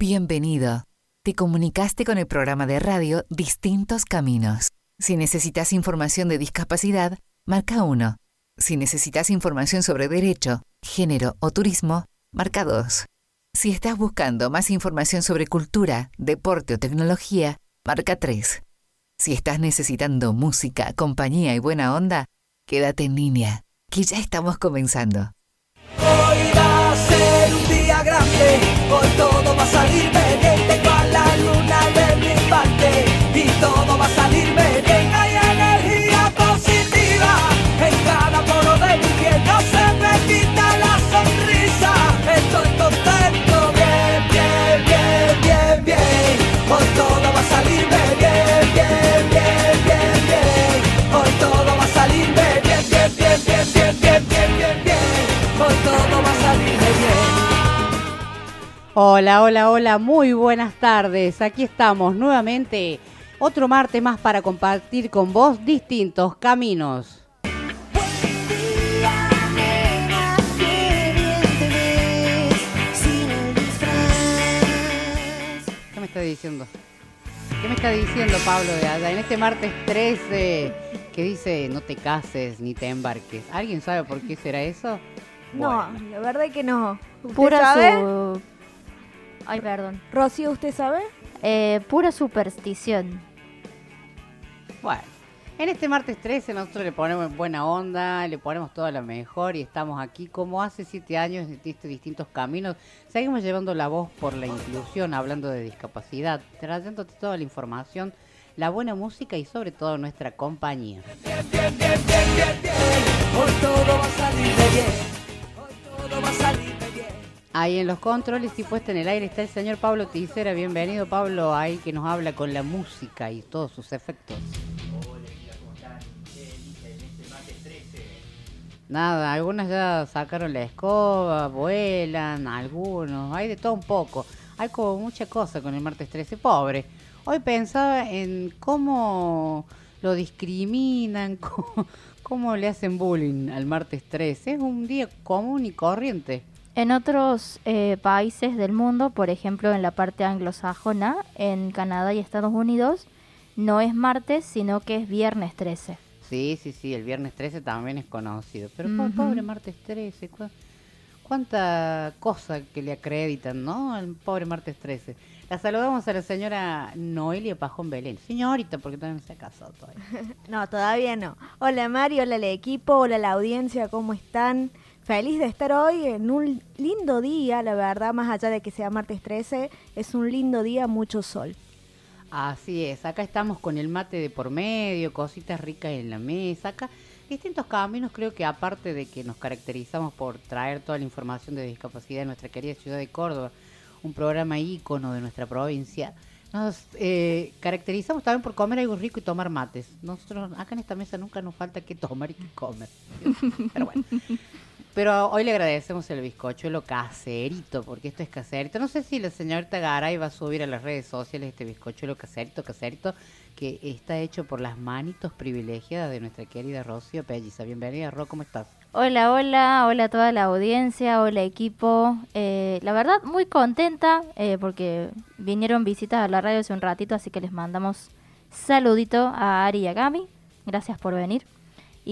Bienvenido. Te comunicaste con el programa de radio Distintos Caminos. Si necesitas información de discapacidad, marca 1. Si necesitas información sobre derecho, género o turismo, marca 2. Si estás buscando más información sobre cultura, deporte o tecnología, marca 3. Si estás necesitando música, compañía y buena onda, quédate en línea, que ya estamos comenzando. Grande, hoy todo va a salir tengo a la luna de mi parte. Y todo va a salirme bien, Hola, hola, hola, muy buenas tardes. Aquí estamos nuevamente. Otro martes más para compartir con vos distintos caminos. ¿Qué me está diciendo? ¿Qué me está diciendo Pablo de allá? En este martes 13 que dice no te cases ni te embarques. ¿Alguien sabe por qué será eso? No, la verdad es que no. ¿Usted Pura sabe? su... Ay, perdón. Rocío, ¿usted sabe? Eh, pura superstición. Bueno, en este martes 13 nosotros le ponemos buena onda, le ponemos toda la mejor y estamos aquí como hace siete años en estos distintos caminos. Seguimos llevando la voz por la inclusión, hablando de discapacidad, trayéndote toda la información, la buena música y sobre todo nuestra compañía. Hoy todo va a salirme bien. Hoy todo va a bien. Ahí en los controles y puesta en el aire está el señor Pablo Ticera. Bienvenido Pablo, ahí que nos habla con la música y todos sus efectos. Nada, algunas ya sacaron la escoba, vuelan, algunos, hay de todo un poco. Hay como mucha cosa con el martes 13, pobre. Hoy pensaba en cómo lo discriminan, cómo, cómo le hacen bullying al martes 13. Es un día común y corriente. En otros eh, países del mundo, por ejemplo en la parte anglosajona, en Canadá y Estados Unidos, no es martes, sino que es viernes 13. Sí, sí, sí, el viernes 13 también es conocido. Pero pobre martes 13, cu- cuánta cosa que le acreditan, ¿no? Al pobre martes 13. La saludamos a la señora Noelia Pajón Belén. Señorita, porque todavía no se ha casado todavía. No, todavía no. Hola Mari, hola el equipo, hola la audiencia, ¿cómo están? Feliz de estar hoy en un lindo día, la verdad, más allá de que sea martes 13, es un lindo día, mucho sol. Así es, acá estamos con el mate de por medio, cositas ricas en la mesa, acá distintos caminos, creo que aparte de que nos caracterizamos por traer toda la información de discapacidad de nuestra querida ciudad de Córdoba, un programa ícono de nuestra provincia, nos eh, caracterizamos también por comer algo rico y tomar mates. Nosotros acá en esta mesa nunca nos falta que tomar y que comer. Pero bueno. Pero hoy le agradecemos el bizcochuelo caserito, porque esto es caserito. No sé si la señorita Garay va a subir a las redes sociales este bizcochuelo caserito, caserito, que está hecho por las manitos privilegiadas de nuestra querida Rocío Pelliza. Bienvenida, Ro, ¿cómo estás? Hola, hola, hola a toda la audiencia, hola equipo. Eh, la verdad, muy contenta eh, porque vinieron visitas a la radio hace un ratito, así que les mandamos saludito a Ari y a Gami. Gracias por venir.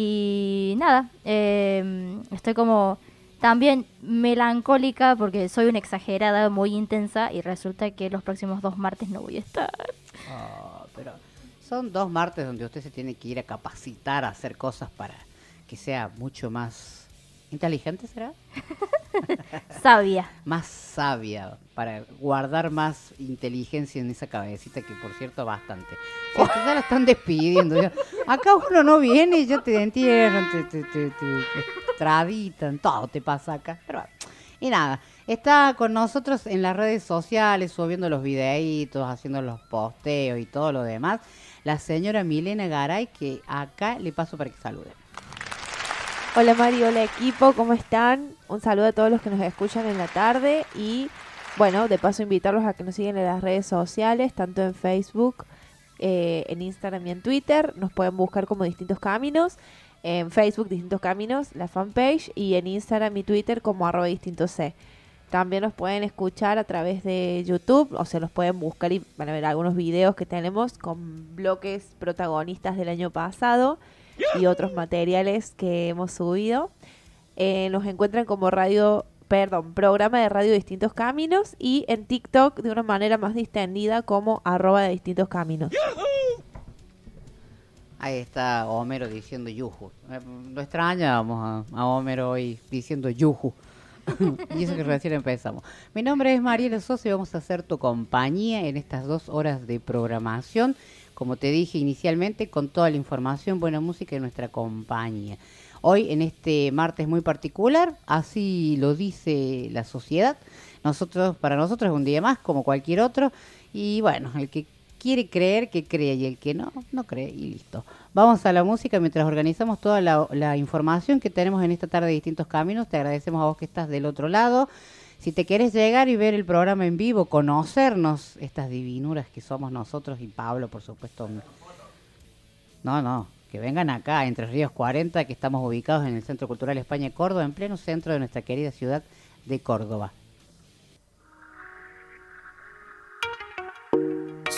Y nada, eh, estoy como también melancólica porque soy una exagerada muy intensa y resulta que los próximos dos martes no voy a estar. Oh, pero son dos martes donde usted se tiene que ir a capacitar a hacer cosas para que sea mucho más inteligente, ¿será? Sabia. más sabia, para guardar más inteligencia en esa cabecita, que por cierto bastante. Si hasta ya la están despidiendo. ya. Acá uno no viene y ya te entierran, te, te, te, te- extraditan, todo te pasa acá. Pero bueno. Y nada, está con nosotros en las redes sociales, subiendo los videitos, haciendo los posteos y todo lo demás, la señora Milena Garay, que acá le paso para que salude. Hola Mari, hola equipo, ¿cómo están? Un saludo a todos los que nos escuchan en la tarde y bueno, de paso invitarlos a que nos sigan en las redes sociales, tanto en Facebook, eh, en Instagram y en Twitter. Nos pueden buscar como distintos caminos. En Facebook, distintos caminos, la fanpage, y en Instagram y Twitter como arroba distinto C. También nos pueden escuchar a través de YouTube o se los pueden buscar y van a ver algunos videos que tenemos con bloques protagonistas del año pasado y otros materiales que hemos subido. Eh, nos encuentran como radio, perdón, programa de radio Distintos Caminos y en TikTok de una manera más distendida como arroba de Distintos Caminos. Ahí está Homero diciendo yuju. Eh, Lo extrañamos a, a Homero hoy diciendo yuju. y eso que recién empezamos. Mi nombre es Mariela Sosa y vamos a hacer tu compañía en estas dos horas de programación. Como te dije inicialmente, con toda la información, buena música y nuestra compañía. Hoy, en este martes muy particular, así lo dice la sociedad. Nosotros, para nosotros es un día más, como cualquier otro. Y bueno, el que quiere creer, que cree, y el que no, no cree, y listo. Vamos a la música mientras organizamos toda la, la información que tenemos en esta tarde de distintos caminos. Te agradecemos a vos que estás del otro lado. Si te quieres llegar y ver el programa en vivo, conocernos estas divinuras que somos nosotros y Pablo, por supuesto. No, no, que vengan acá, Entre Ríos 40, que estamos ubicados en el Centro Cultural España Córdoba, en pleno centro de nuestra querida ciudad de Córdoba.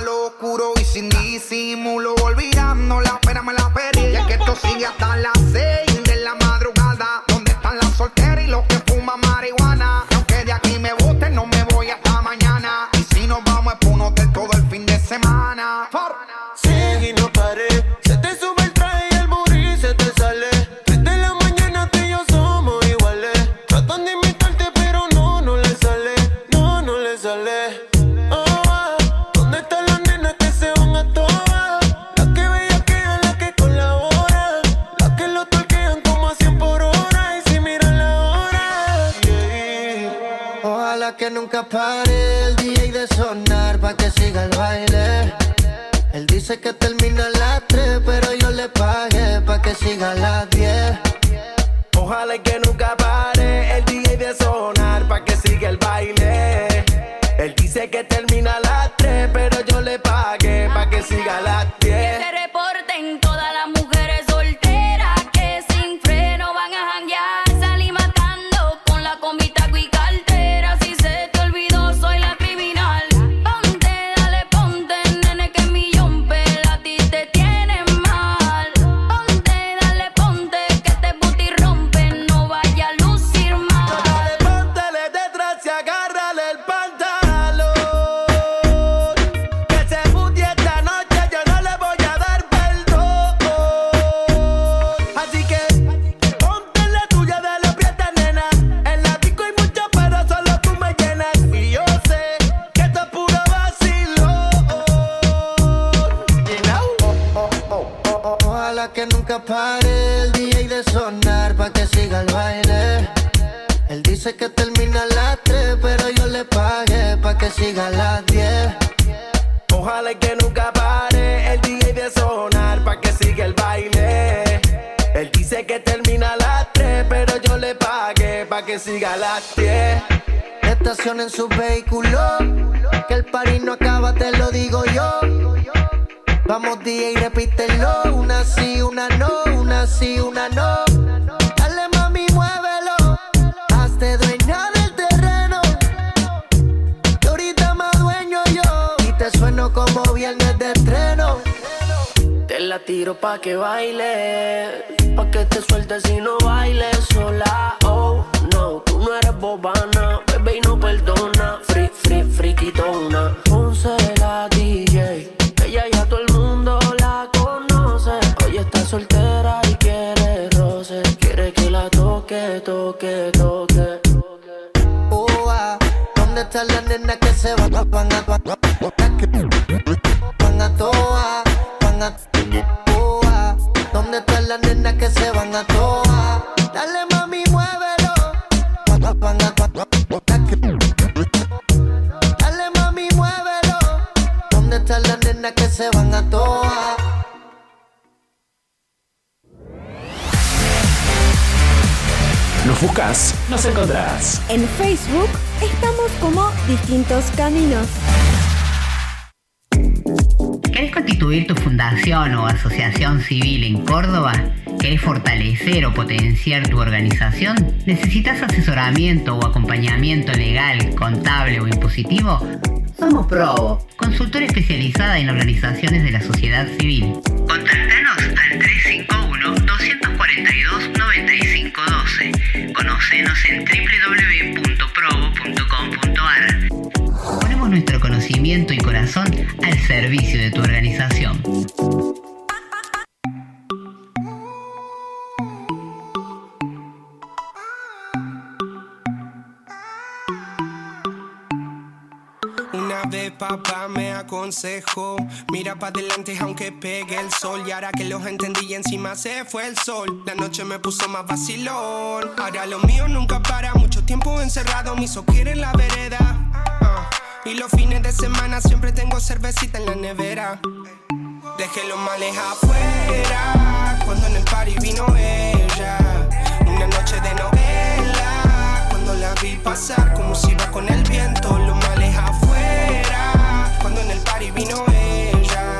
lo oscuro y sin disimulo, olvidando la pena me la pedí. Y es que esto sigue hasta las potenciar tu organización? ¿Necesitas asesoramiento o acompañamiento legal, contable o impositivo? Somos Probo, consultora especializada en organizaciones de la sociedad civil. Contáctanos al 351-242-9512. Conocenos en www.probo.com.ar. Ponemos nuestro conocimiento y corazón al servicio de tu organización. Papá me aconsejó, mira para adelante aunque pegue el sol. Y ahora que los entendí encima se fue el sol, la noche me puso más vacilón. Ahora lo mío nunca para, mucho tiempo encerrado, me hizo en la vereda. Ah, Y los fines de semana siempre tengo cervecita en la nevera. Dejé los males afuera, cuando en el party vino ella. Una noche de novela, cuando la vi pasar como si iba con el viento. Vino ella.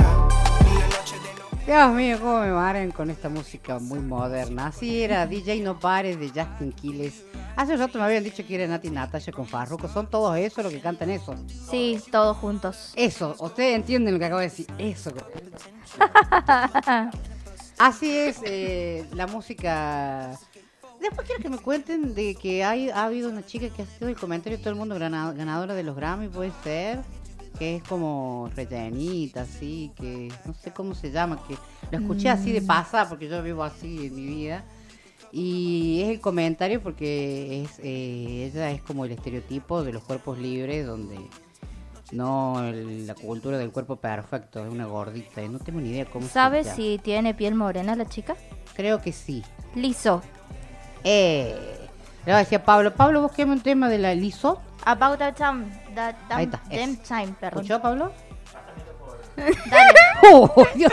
Una noche de Dios mío, cómo me marean con esta música muy moderna. Así era DJ No Pares de Justin Quiles. Hace un rato me habían dicho que era Nati Natasha con Farruko. Son todos eso los que cantan eso. Sí, todos juntos. Eso, ustedes entienden lo que acabo de decir. Eso. Así es eh, la música. Después quiero que me cuenten de que hay, ha habido una chica que ha sido el comentario de todo el mundo ganadora de los Grammy, puede ser. Que es como rellenita, así, que no sé cómo se llama, que lo escuché así de Mm. pasar porque yo vivo así en mi vida. Y es el comentario porque es eh, ella es como el estereotipo de los cuerpos libres donde no el- la cultura del cuerpo perfecto, es una gordita, y no tengo ni idea cómo se ¿Sabes si tiene piel morena la chica? Creo que sí. Liso. Eh, le decía Pablo, Pablo, busqueme un tema de la liso. About that time. That, Ahí está, ese. time, perdón. ¿Escuchó, Pablo? Dale. Oh, Dios,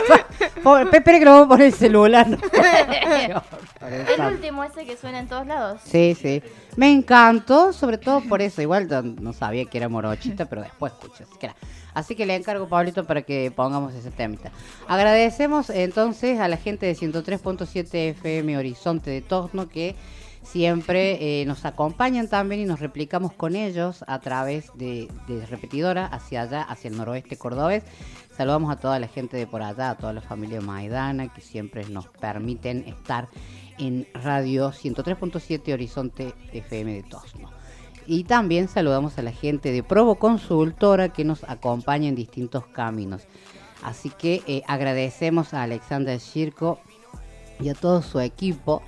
pobre, espere que lo voy a poner el celular. no. El último ese que suena en todos lados. Sí, sí. Me encantó, sobre todo por eso. Igual no sabía que era morochita, pero después escuché. Así que, era. así que le encargo, Pablito, para que pongamos ese temita. Agradecemos entonces a la gente de 103.7 FM Horizonte de Tosno que siempre eh, nos acompañan también y nos replicamos con ellos a través de, repetidora hacia allá, hacia el noroeste cordobés. Saludamos a toda la gente de por allá, a toda la familia Maidana que siempre nos permiten estar en Radio 103.7 Horizonte FM de Tosno. Y también saludamos a la gente de Provo Consultora que nos acompaña en distintos caminos. Así que eh, agradecemos a Alexander Shirko y a todo su equipo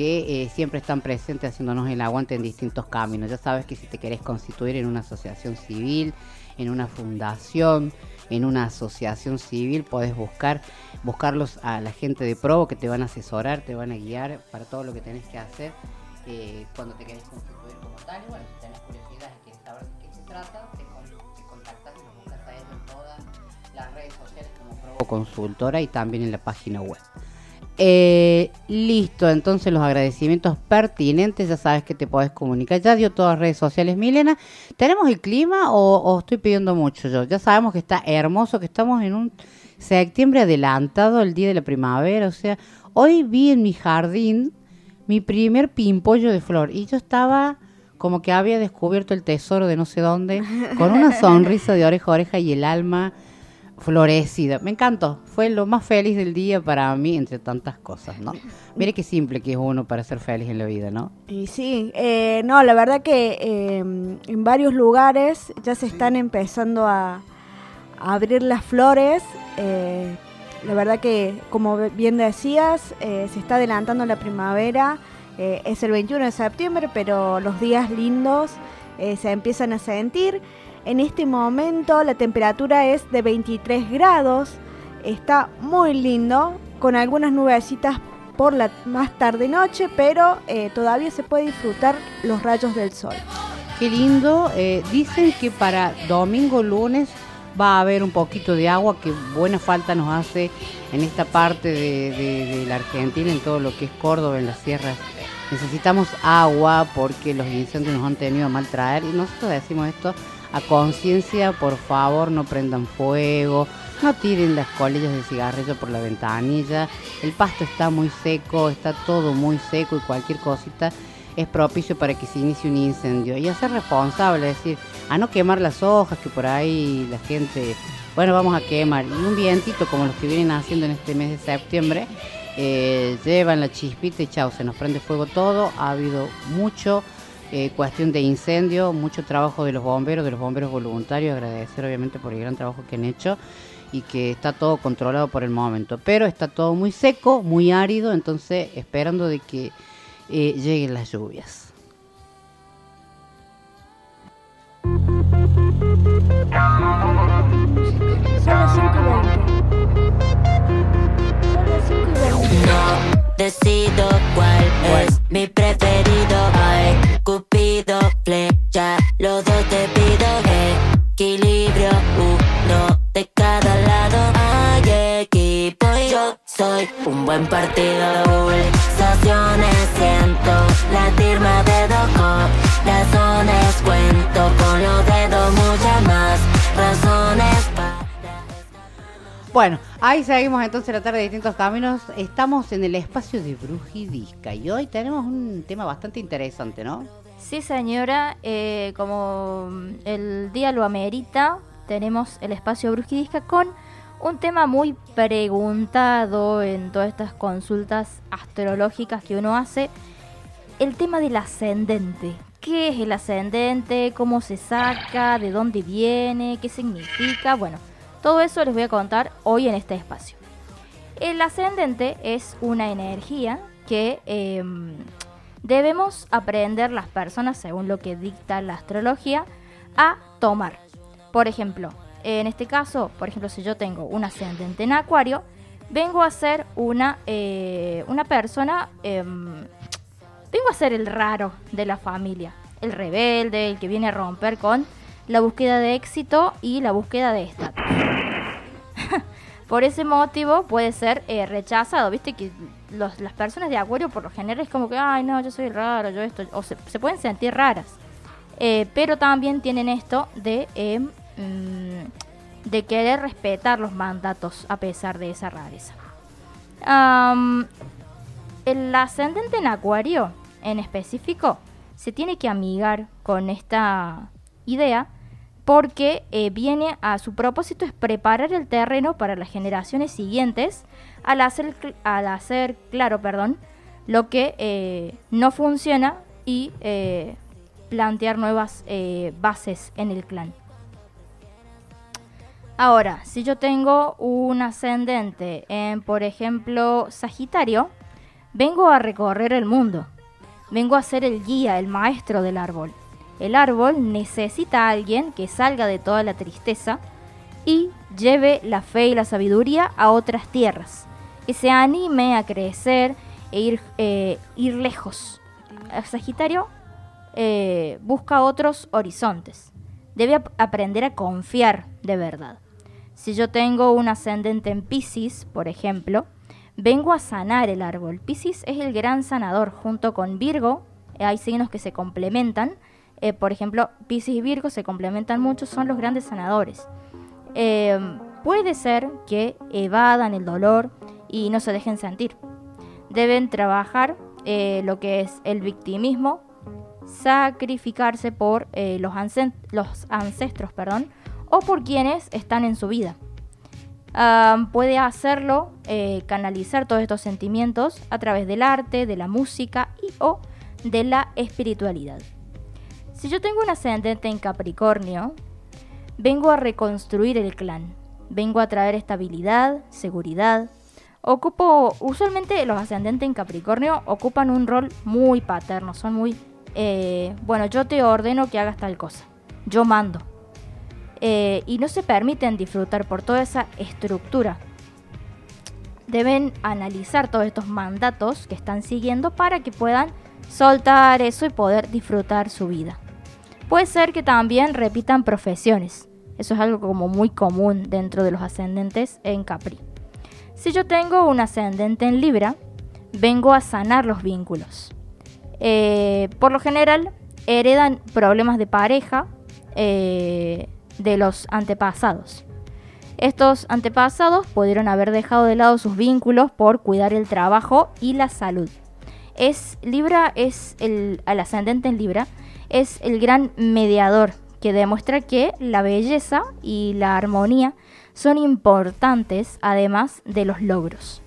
que eh, siempre están presentes haciéndonos el aguante en distintos caminos. Ya sabes que si te querés constituir en una asociación civil, en una fundación, en una asociación civil, podés buscar, buscarlos a la gente de Provo que te van a asesorar, te van a guiar para todo lo que tenés que hacer eh, cuando te querés constituir como tal. Bueno, si tenés curiosidad y querés saber de qué se trata, te, con- te contactas y los buscas a ellos en todas las redes sociales como Provo Consultora y también en la página web. Eh, listo, entonces los agradecimientos pertinentes, ya sabes que te podés comunicar. Ya dio todas las redes sociales, Milena. ¿Tenemos el clima o, o estoy pidiendo mucho yo? Ya sabemos que está hermoso, que estamos en un septiembre adelantado, el día de la primavera. O sea, hoy vi en mi jardín mi primer pimpollo de flor y yo estaba como que había descubierto el tesoro de no sé dónde, con una sonrisa de oreja a oreja y el alma florecida. Me encantó. Fue lo más feliz del día para mí, entre tantas cosas, ¿no? Mire qué simple que es uno para ser feliz en la vida, ¿no? Y sí, eh, no, la verdad que eh, en varios lugares ya se están empezando a, a abrir las flores. eh, la verdad que, como bien decías, eh, se está adelantando la primavera es el 21 de septiembre, pero los días lindos se empiezan a sentir. En este momento la temperatura es de 23 grados, está muy lindo, con algunas nubecitas por la más tarde noche, pero eh, todavía se puede disfrutar los rayos del sol. Qué lindo. eh, dicen que para domingo, lunes va a haber un poquito de agua, que buena falta nos hace en esta parte de, de- la Argentina, en todo lo que es Córdoba, en las sierras. Necesitamos agua porque los incendios nos han tenido a mal traer y nosotros decimos esto a conciencia, por favor, no prendan fuego, no tiren las colillas de cigarrillo por la ventanilla, el pasto está muy seco, está todo muy seco y cualquier cosita es propicio para que se inicie un incendio. Y a ser responsable, es decir, a no quemar las hojas que por ahí la gente, bueno, vamos a quemar. Y un vientito como los que vienen haciendo en este mes de septiembre, eh, llevan la chispita y chao, se nos prende fuego todo. Ha habido mucho eh, cuestión de incendio, mucho trabajo de los bomberos, de los bomberos voluntarios, agradecer obviamente por el gran trabajo que han hecho y que está todo controlado por el momento. Pero está todo muy seco, muy árido, entonces esperando de que eh, lleguen las lluvias. Son las 5 No decido cuál es mi preferido. Cupido, flecha, los dos te pido. Equilibrio, uno de cada lado. Hay equipo y yo soy un buen partido. Pulsaciones siento, latirme de dos corazones. Cuento con los dedos muchas más razones para. Bueno, ahí seguimos entonces la tarde de distintos caminos. Estamos en el espacio de Brujidisca y hoy tenemos un tema bastante interesante, ¿no? Sí, señora, eh, como el día lo amerita, tenemos el espacio Brujidisca con un tema muy preguntado en todas estas consultas astrológicas que uno hace, el tema del ascendente. ¿Qué es el ascendente? ¿Cómo se saca? ¿De dónde viene? ¿Qué significa? Bueno, todo eso les voy a contar hoy en este espacio. El ascendente es una energía que em, debemos aprender las personas, según lo que dicta la astrología, a tomar. Por ejemplo, en este caso, por ejemplo, si yo tengo un ascendente en Acuario, vengo a ser una, eh, una persona, em, vengo a ser el raro de la familia, el rebelde, el que viene a romper con la búsqueda de éxito y la búsqueda de estatus. por ese motivo puede ser eh, rechazado, viste que las personas de Acuario por lo general es como que, ay no, yo soy raro, yo esto, o se, pueden sentir raras. Eh, pero también tienen esto de, eh, mm, de querer respetar los mandatos a pesar de esa rareza. Am, el ascendente en Acuario, en específico, se tiene que amigar con esta idea porque eh, viene a su propósito es preparar el terreno para las generaciones siguientes al hacer, al hacer claro perdón, lo que eh, no funciona y eh, plantear nuevas bases en el clan. Ahora, si yo tengo un ascendente en, por ejemplo, Sagitario, vengo a recorrer el mundo. Vengo a ser el guía, el maestro del árbol. El árbol necesita a alguien que salga de toda la tristeza y lleve la fe y la sabiduría a otras tierras. Que se anime a crecer e ir, eh, ir lejos. Sagitario eh, busca otros horizontes. Debe ap- aprender a confiar de verdad. Si yo tengo un ascendente en Pisces, por ejemplo, vengo a sanar el árbol. Pisces es el gran sanador junto con Virgo. Hay signos que se complementan. Eh, por ejemplo, Pisces y Virgo se complementan mucho, son los grandes sanadores. Eh, puede ser que evadan el dolor y no se dejen sentir. Deben trabajar eh, lo que es el victimismo, sacrificarse por los, los ancestros perdón, o por quienes están en su vida. Ah, puede hacerlo, canalizar todos estos sentimientos a través del arte, de la música y o de la espiritualidad. Si yo tengo un ascendente en Capricornio, vengo a reconstruir el clan, vengo a traer estabilidad, seguridad, Ocupo, usualmente los ascendentes en Capricornio ocupan un rol muy paterno, son muy, eh, bueno, yo te ordeno que hagas tal cosa, yo mando. Eh, y no se permiten disfrutar por toda esa estructura. Deben analizar todos estos mandatos que están siguiendo para que puedan soltar eso y poder disfrutar su vida. Puede ser que también repitan profesiones. Eso es algo como muy común dentro de los ascendentes en Capri. Si yo tengo un ascendente en Libra, vengo a sanar los vínculos. Eh, por lo general, heredan problemas de pareja eh, de los antepasados. Estos antepasados pudieron haber dejado de lado sus vínculos por cuidar el trabajo y la salud. Es Libra es el al ascendente en Libra es el gran mediador que demuestra que la belleza y la armonía son importantes además de los logros.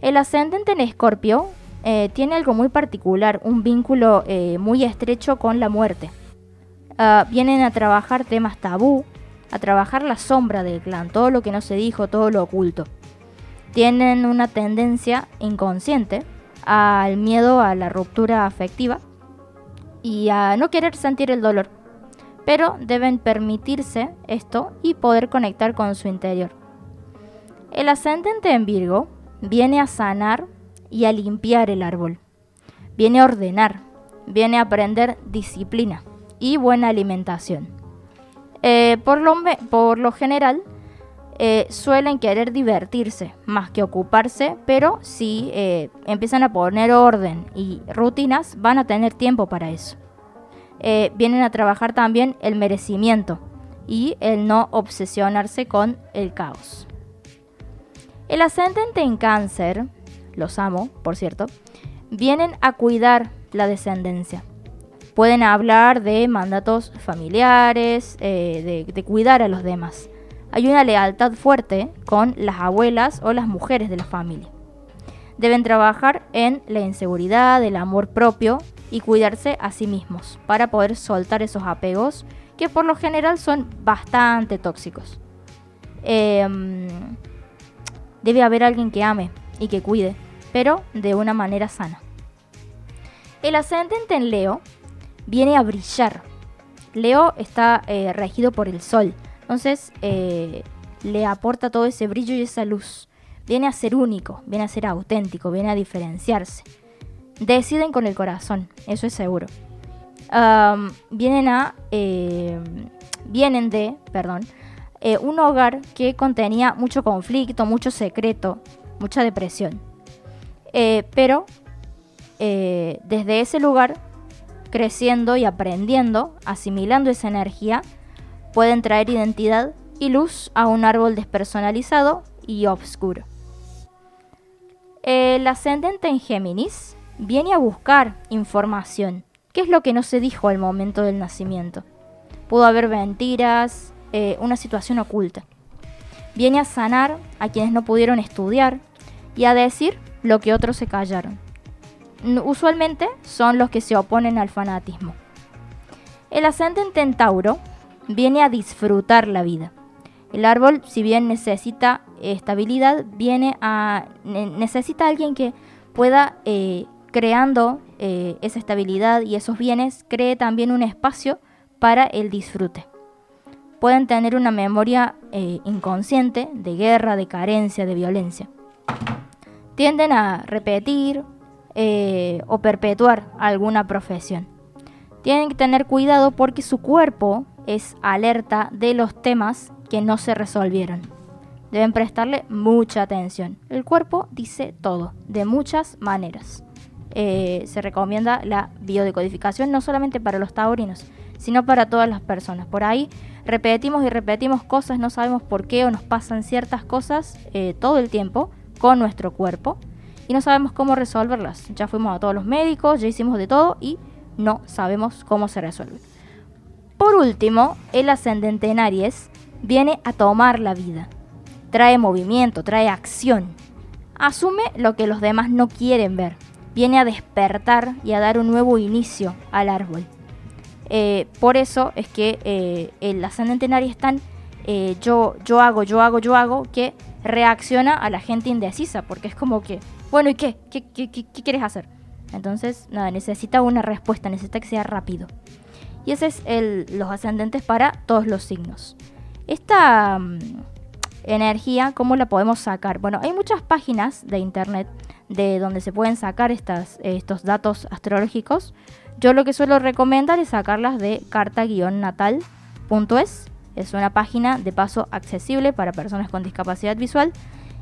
El ascendente en Escorpio eh, tiene algo muy particular, un vínculo eh, muy estrecho con la muerte. Ah, vienen a trabajar temas tabú, a trabajar la sombra del clan, todo lo que no se dijo, todo lo oculto. Tienen una tendencia inconsciente al miedo a la ruptura afectiva y a no querer sentir el dolor. Pero deben permitirse esto y poder conectar con su interior. El ascendente en Virgo viene a sanar y a limpiar el árbol. Viene a ordenar, viene a aprender disciplina y buena alimentación. Eh, por, lo, me- por lo general, eh, suelen querer divertirse más que ocuparse, pero si eh, empiezan a poner orden y rutinas, van a tener tiempo para eso. Eh, vienen a trabajar también el merecimiento y el no obsesionarse con el caos. El ascendente en cáncer, los amo, por cierto, vienen a cuidar la descendencia. Pueden hablar de mandatos familiares, eh, de, de cuidar a los demás. Hay una lealtad fuerte con las abuelas o las mujeres de la familia. Deben trabajar en la inseguridad, el amor propio y cuidarse a sí mismos para poder soltar esos apegos que por lo general son bastante tóxicos. Em, debe haber alguien que ame y que cuide, pero de una manera sana. El ascendente en Leo viene a brillar. Leo está eh, regido por el sol, entonces eh, le aporta todo ese brillo y esa luz. Viene a ser único, viene a ser auténtico, viene a diferenciarse. Deciden con el corazón, eso es seguro. Am, vienen a. eh, vienen de, perdón, eh, un hogar que contenía mucho conflicto, mucho secreto, mucha depresión. Eh, pero eh, desde ese lugar, creciendo y aprendiendo, asimilando esa energía, pueden traer identidad y luz a un árbol despersonalizado y oscuro. El ascendente en Géminis viene a buscar información. ¿Qué es lo que no se dijo al momento del nacimiento? Pudo haber mentiras, eh, una situación oculta. Viene a sanar a quienes no pudieron estudiar y a decir lo que otros se callaron. Usualmente son los que se oponen al fanatismo. El ascendente en Tauro viene a disfrutar la vida. El árbol, si bien necesita estabilidad, viene a ne- necesita alguien que pueda eh, creando eh, esa estabilidad y esos bienes cree también un espacio para el disfrute. Pueden tener una memoria eh, inconsciente de guerra, de carencia, de violencia. Tienden a repetir o perpetuar alguna profesión. Tienen que tener cuidado porque su cuerpo es alerta de los temas que no se resolvieron. Deben prestarle mucha atención. El cuerpo dice todo, de muchas maneras. Eh, se recomienda la biodecodificación no solamente para los taurinos, sino para todas las personas. Por ahí repetimos y repetimos cosas, no sabemos por qué o nos pasan ciertas cosas eh, todo el tiempo con nuestro cuerpo y no sabemos cómo resolverlas. Ya fuimos a todos los médicos, ya hicimos de todo y no sabemos cómo se resuelve. Por último, el ascendente en Aries viene a tomar la vida. Trae movimiento, trae acción. Asume lo que los demás no quieren ver. Viene a despertar y a dar un nuevo inicio al árbol. Eh, por eso es que eh, el ascendente en Aries es tan eh, yo, yo hago, yo hago, yo hago, que reacciona a la gente indecisa, porque es como que, bueno, ¿y qué? ¿Qué, qué, qué- qué quieres hacer? Entonces, nada, necesita una respuesta, necesita que sea rápido. Y ese es el, los ascendentes para todos los signos. Esta mm, energía, ¿cómo la podemos sacar? Bueno, hay muchas páginas de internet de donde se pueden sacar estas, estos datos astrológicos. Yo lo que suelo recomendar es sacarlas de carta-natal.es. Es una página de paso accesible para personas con discapacidad visual.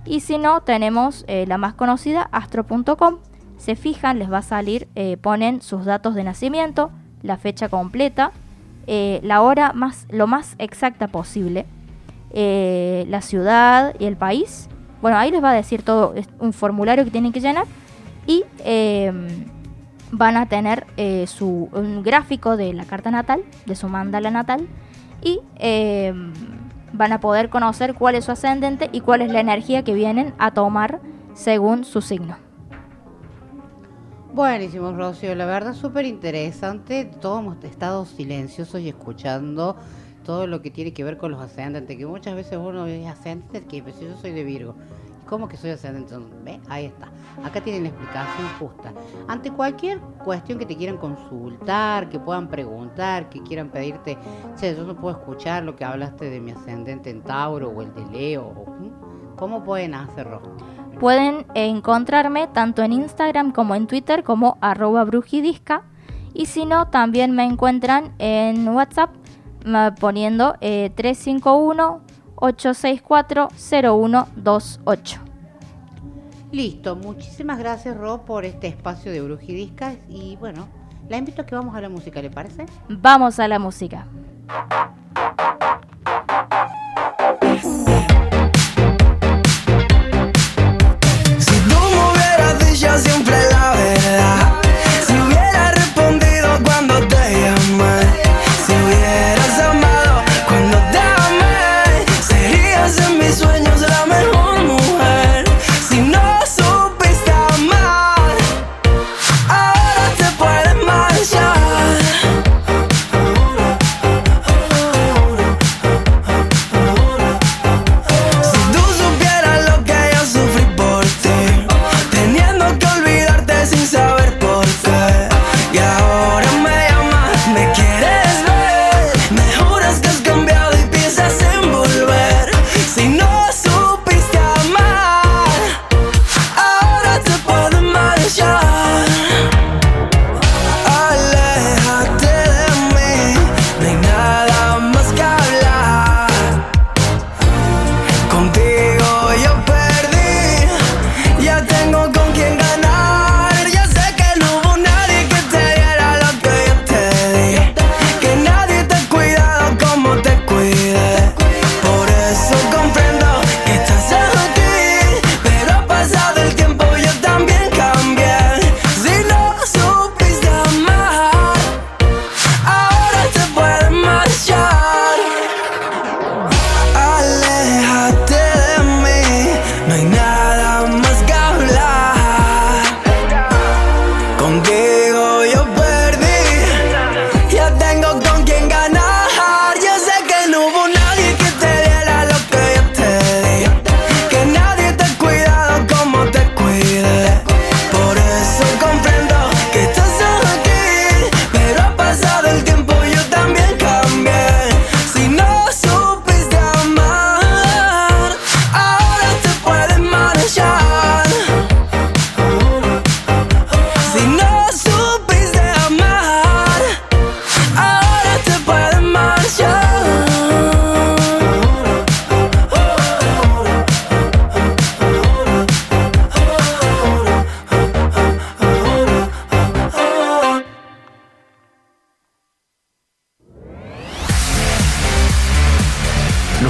Y si no, tenemos eh, la más conocida, astro.com. Se fijan, les va a salir, eh, ponen sus datos de nacimiento, la fecha completa, eh, la hora más, lo más exacta posible, eh, la ciudad y el país. Bueno, ahí les va a decir todo, es un formulario que tienen que llenar y eh, van a tener eh, su, un gráfico de la carta natal, de su mandala natal y eh, van a poder conocer cuál es su ascendente y cuál es la energía que vienen a tomar según su signo. Buenísimo, Rocío. La verdad, súper interesante. Todos hemos estado silenciosos y escuchando todo lo que tiene que ver con los ascendentes. Que muchas veces uno es ascendente, que pues, si yo soy de Virgo. ¿Cómo que soy ascendente? ¿Ve? Ahí está. Acá tienen la explicación justa. Ante cualquier cuestión que te quieran consultar, que puedan preguntar, que quieran pedirte, che, yo no puedo escuchar lo que hablaste de mi ascendente en Tauro o el de Leo. ¿Cómo pueden hacerlo? Pueden encontrarme tanto en Instagram como en Twitter como arroba brujidisca. Y si no, también me encuentran en WhatsApp ma- poniendo eh, 351-864-0128. Listo, muchísimas gracias Ro por este espacio de Brujidiscas y bueno, la invito a que vamos a la música, ¿le parece? Vamos a la música.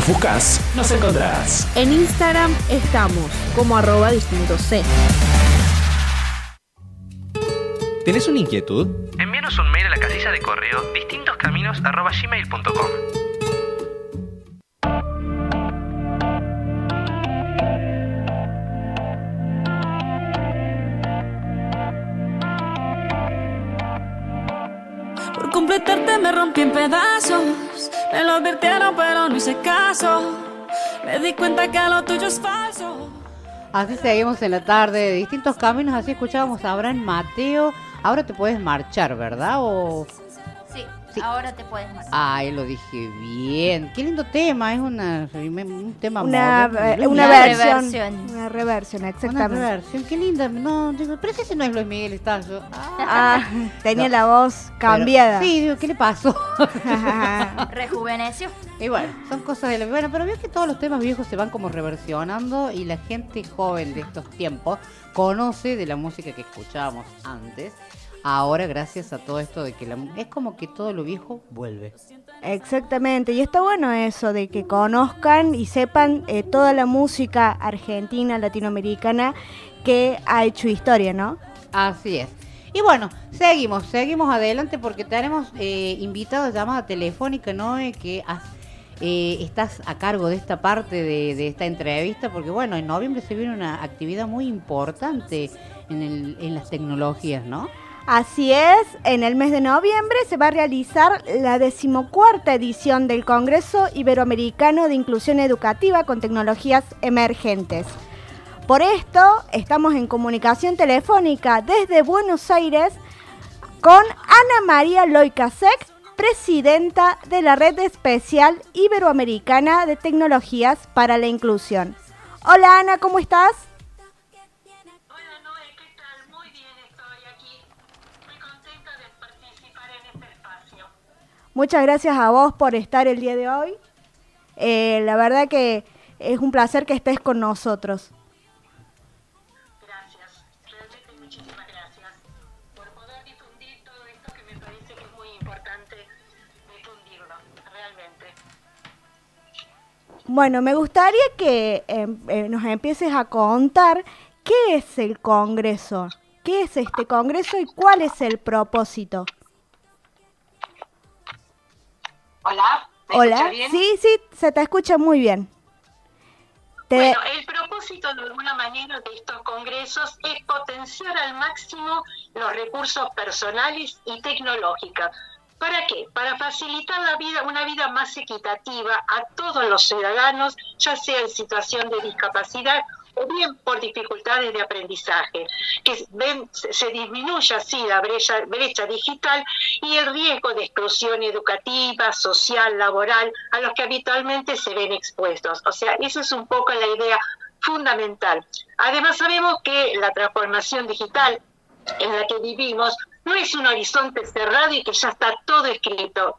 Nos buscas, nos encontrás. En Instagram estamos como arroba distinto C. ¿Tenés una inquietud? Envíanos un mail a la casilla de correo distintoscaminos.gmail.com Por completarte me rompí en pedazos. Me lo advirtieron, pero no hice caso. Me di cuenta que lo tuyo es falso. Así seguimos en la tarde de distintos caminos, así escuchábamos a Abraham Mateo. Ahora te puedes marchar, ¿verdad? O... Sí, ahora te puedes marchar. Ay, lo dije bien. Qué lindo tema, es una, un tema Una, moderno, eh, una. Una reversión, Una exactamente. reversión, qué linda. No, digo, pero ese no es Luis Miguel Estazo. Ah, tenía No. la voz Pero- cambiada. sí, digo, ¿qué le pasó? Rejuveneció. Y bueno, son cosas de la Bueno, pero veo que todos los temas viejos se van como reversionando y la gente joven de estos tiempos conoce de la música que escuchábamos antes. Ahora, gracias a todo esto de que la, es como que todo lo viejo vuelve. Exactamente, y está bueno eso de que conozcan y sepan eh, toda la música argentina, latinoamericana que ha hecho historia, ¿no? Así es. Y bueno, seguimos, seguimos adelante porque tenemos eh, invitados llamada telefónica, ¿no? Eh, que has- eh, estás a cargo de esta parte de, de esta entrevista, porque bueno, en noviembre se viene una actividad muy importante en, el- en las tecnologías, ¿no? Así es, en el mes de noviembre se va a realizar la decimocuarta edición del Congreso Iberoamericano de Inclusión Educativa con Tecnologías Emergentes. Por esto, estamos en comunicación telefónica desde Buenos Aires con Ana María Loicasek, presidenta de la Red Especial Iberoamericana de Tecnologías para la Inclusión. Hola Ana, ¿cómo estás? Muchas gracias a vos por estar el día de hoy. Eh, la verdad que es un placer que estés con nosotros. Bueno, me gustaría que em, eh, nos empieces a contar qué es el Congreso, qué es este Congreso y cuál es el propósito. Hola, ¿me Hola, bien? sí, sí, se te escucha muy bien. Te- Bueno, el propósito de alguna manera de estos congresos es potenciar al máximo los recursos personales y tecnológicos. ¿Para qué? Para facilitar la vida, una vida más equitativa a todos los ciudadanos, ya sea en situación de discapacidad o bien por dificultades de aprendizaje, que se disminuye así la brecha, brecha digital y el riesgo de exclusión educativa, social, laboral, a los que habitualmente se ven expuestos. O sea, esa es un poco la idea fundamental. Además sabemos que la transformación digital en la que vivimos no es un horizonte cerrado y que ya está todo escrito,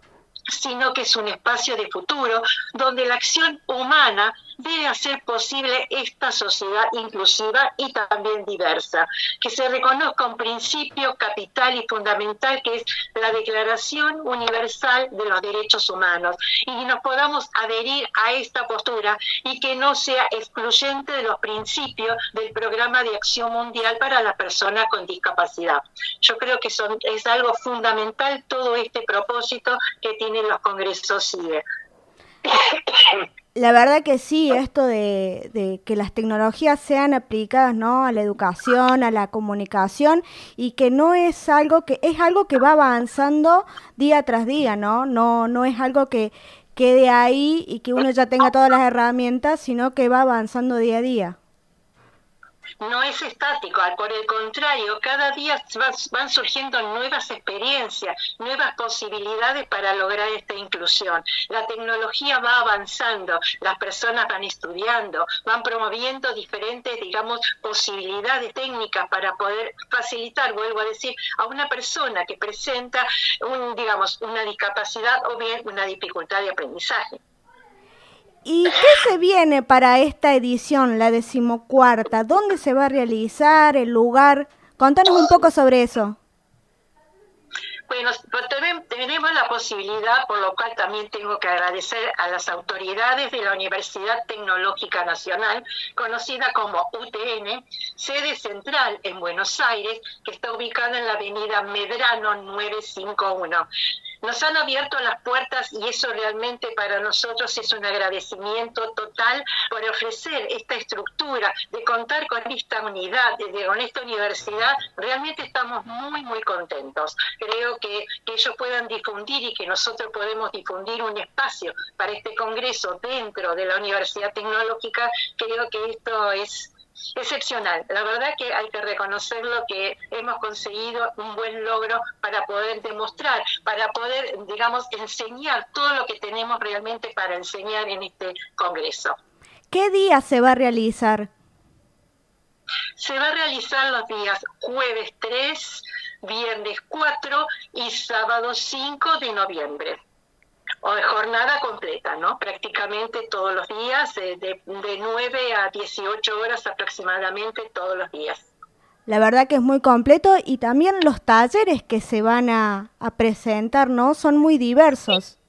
sino que es un espacio de futuro donde la acción humana debe hacer posible esta sociedad inclusiva y también diversa, que se reconozca un principio capital y fundamental que es la Declaración Universal de los Derechos Humanos y nos podamos adherir a esta postura y que no sea excluyente de los principios del Programa de Acción Mundial para las personas con discapacidad. Yo creo que es algo fundamental todo este propósito que tienen los congresos CIE. La verdad que sí, esto de, de que las tecnologías sean aplicadas, ¿no? A la educación, a la comunicación y que no es algo que es algo que va avanzando día tras día, ¿no? No no es algo que quede ahí y que uno ya tenga todas las herramientas, sino que va avanzando día a día. No es estático, por el contrario, cada día va- van surgiendo nuevas experiencias, nuevas posibilidades para lograr esta inclusión. La tecnología va avanzando, las personas van estudiando, van promoviendo diferentes, digamos, posibilidades técnicas para poder facilitar, vuelvo a decir, a una persona que presenta, un, digamos, una discapacidad o bien una dificultad de aprendizaje. ¿Y qué se viene para esta edición, la decimocuarta? ¿Dónde se va a realizar? ¿El lugar? Contanos un poco sobre eso. Bueno, pues tenem- tenemos la posibilidad, por lo cual también tengo que agradecer a las autoridades de la Universidad Tecnológica Nacional, conocida como UTN, sede central en Buenos Aires, que está ubicada en la avenida Medrano 951. Nos han abierto las puertas y eso realmente para nosotros es un agradecimiento total por ofrecer esta estructura, de contar con esta unidad, de, con esta universidad. Realmente estamos muy, muy contentos. Creo que, que ellos puedan difundir y que nosotros podemos difundir un espacio para este congreso dentro de la Universidad Tecnológica. Creo que esto es excepcional. La verdad que hay que reconocerlo que hemos conseguido un buen logro para poder demostrar, para poder, digamos, enseñar todo lo que tenemos realmente para enseñar en este Congreso. ¿Qué día se va a realizar? Se va a realizar los días jueves 3, viernes 4 y sábado 5 de noviembre o jornada completa, ¿no? Prácticamente todos los días, de, de, de 9 a 18 horas aproximadamente todos los días. La verdad que es muy completo y también los talleres que se van a, a presentar, ¿no? Son muy diversos.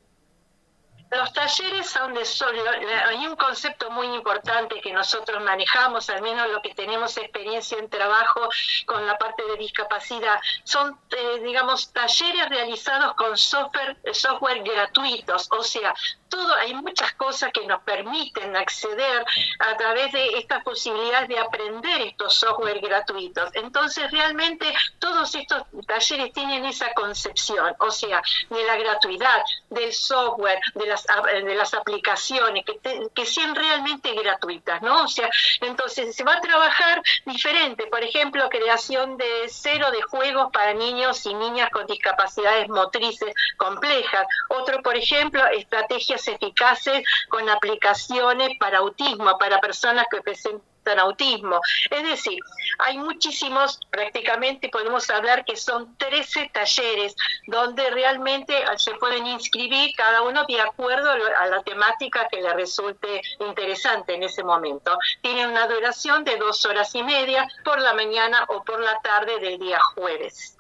Los talleres son de solo, hay un concepto muy importante que nosotros manejamos, al menos lo que tenemos experiencia en trabajo con la parte de discapacidad, son, eh, digamos, talleres realizados con software, software gratuitos, o sea, todo, hay muchas cosas que nos permiten acceder a través de estas posibilidades de aprender estos software gratuitos. Entonces, realmente todos estos talleres tienen esa concepción, o sea, de la gratuidad, del software, de las, de las aplicaciones, que, que sean realmente gratuitas, ¿no? O sea, entonces se va a trabajar diferente, por ejemplo, creación de cero de juegos para niños y niñas con discapacidades motrices complejas. Otro, por ejemplo, estrategias eficaces con aplicaciones para autismo, para personas que presentan autismo. Es decir, hay muchísimos, prácticamente podemos hablar que son 13 talleres donde realmente se pueden inscribir cada uno de acuerdo a la temática que le resulte interesante en ese momento. Tiene una duración de dos horas y media por la mañana o por la tarde del día jueves.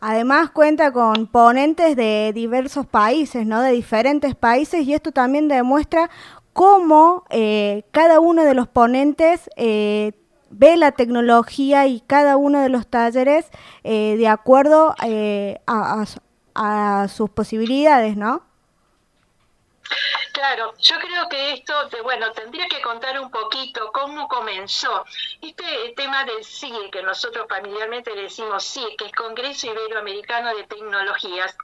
Además cuenta con ponentes de diversos países, ¿no? De diferentes países y esto también demuestra cómo eh, cada uno de los ponentes eh, ve la tecnología y cada uno de los talleres eh, de acuerdo a, a, a sus posibilidades, ¿no? Claro, yo creo que esto, bueno, tendría que contar un poquito cómo comenzó. Este tema del CIE, que nosotros familiarmente decimos CIE, que es Congreso Iberoamericano de Tecnologías,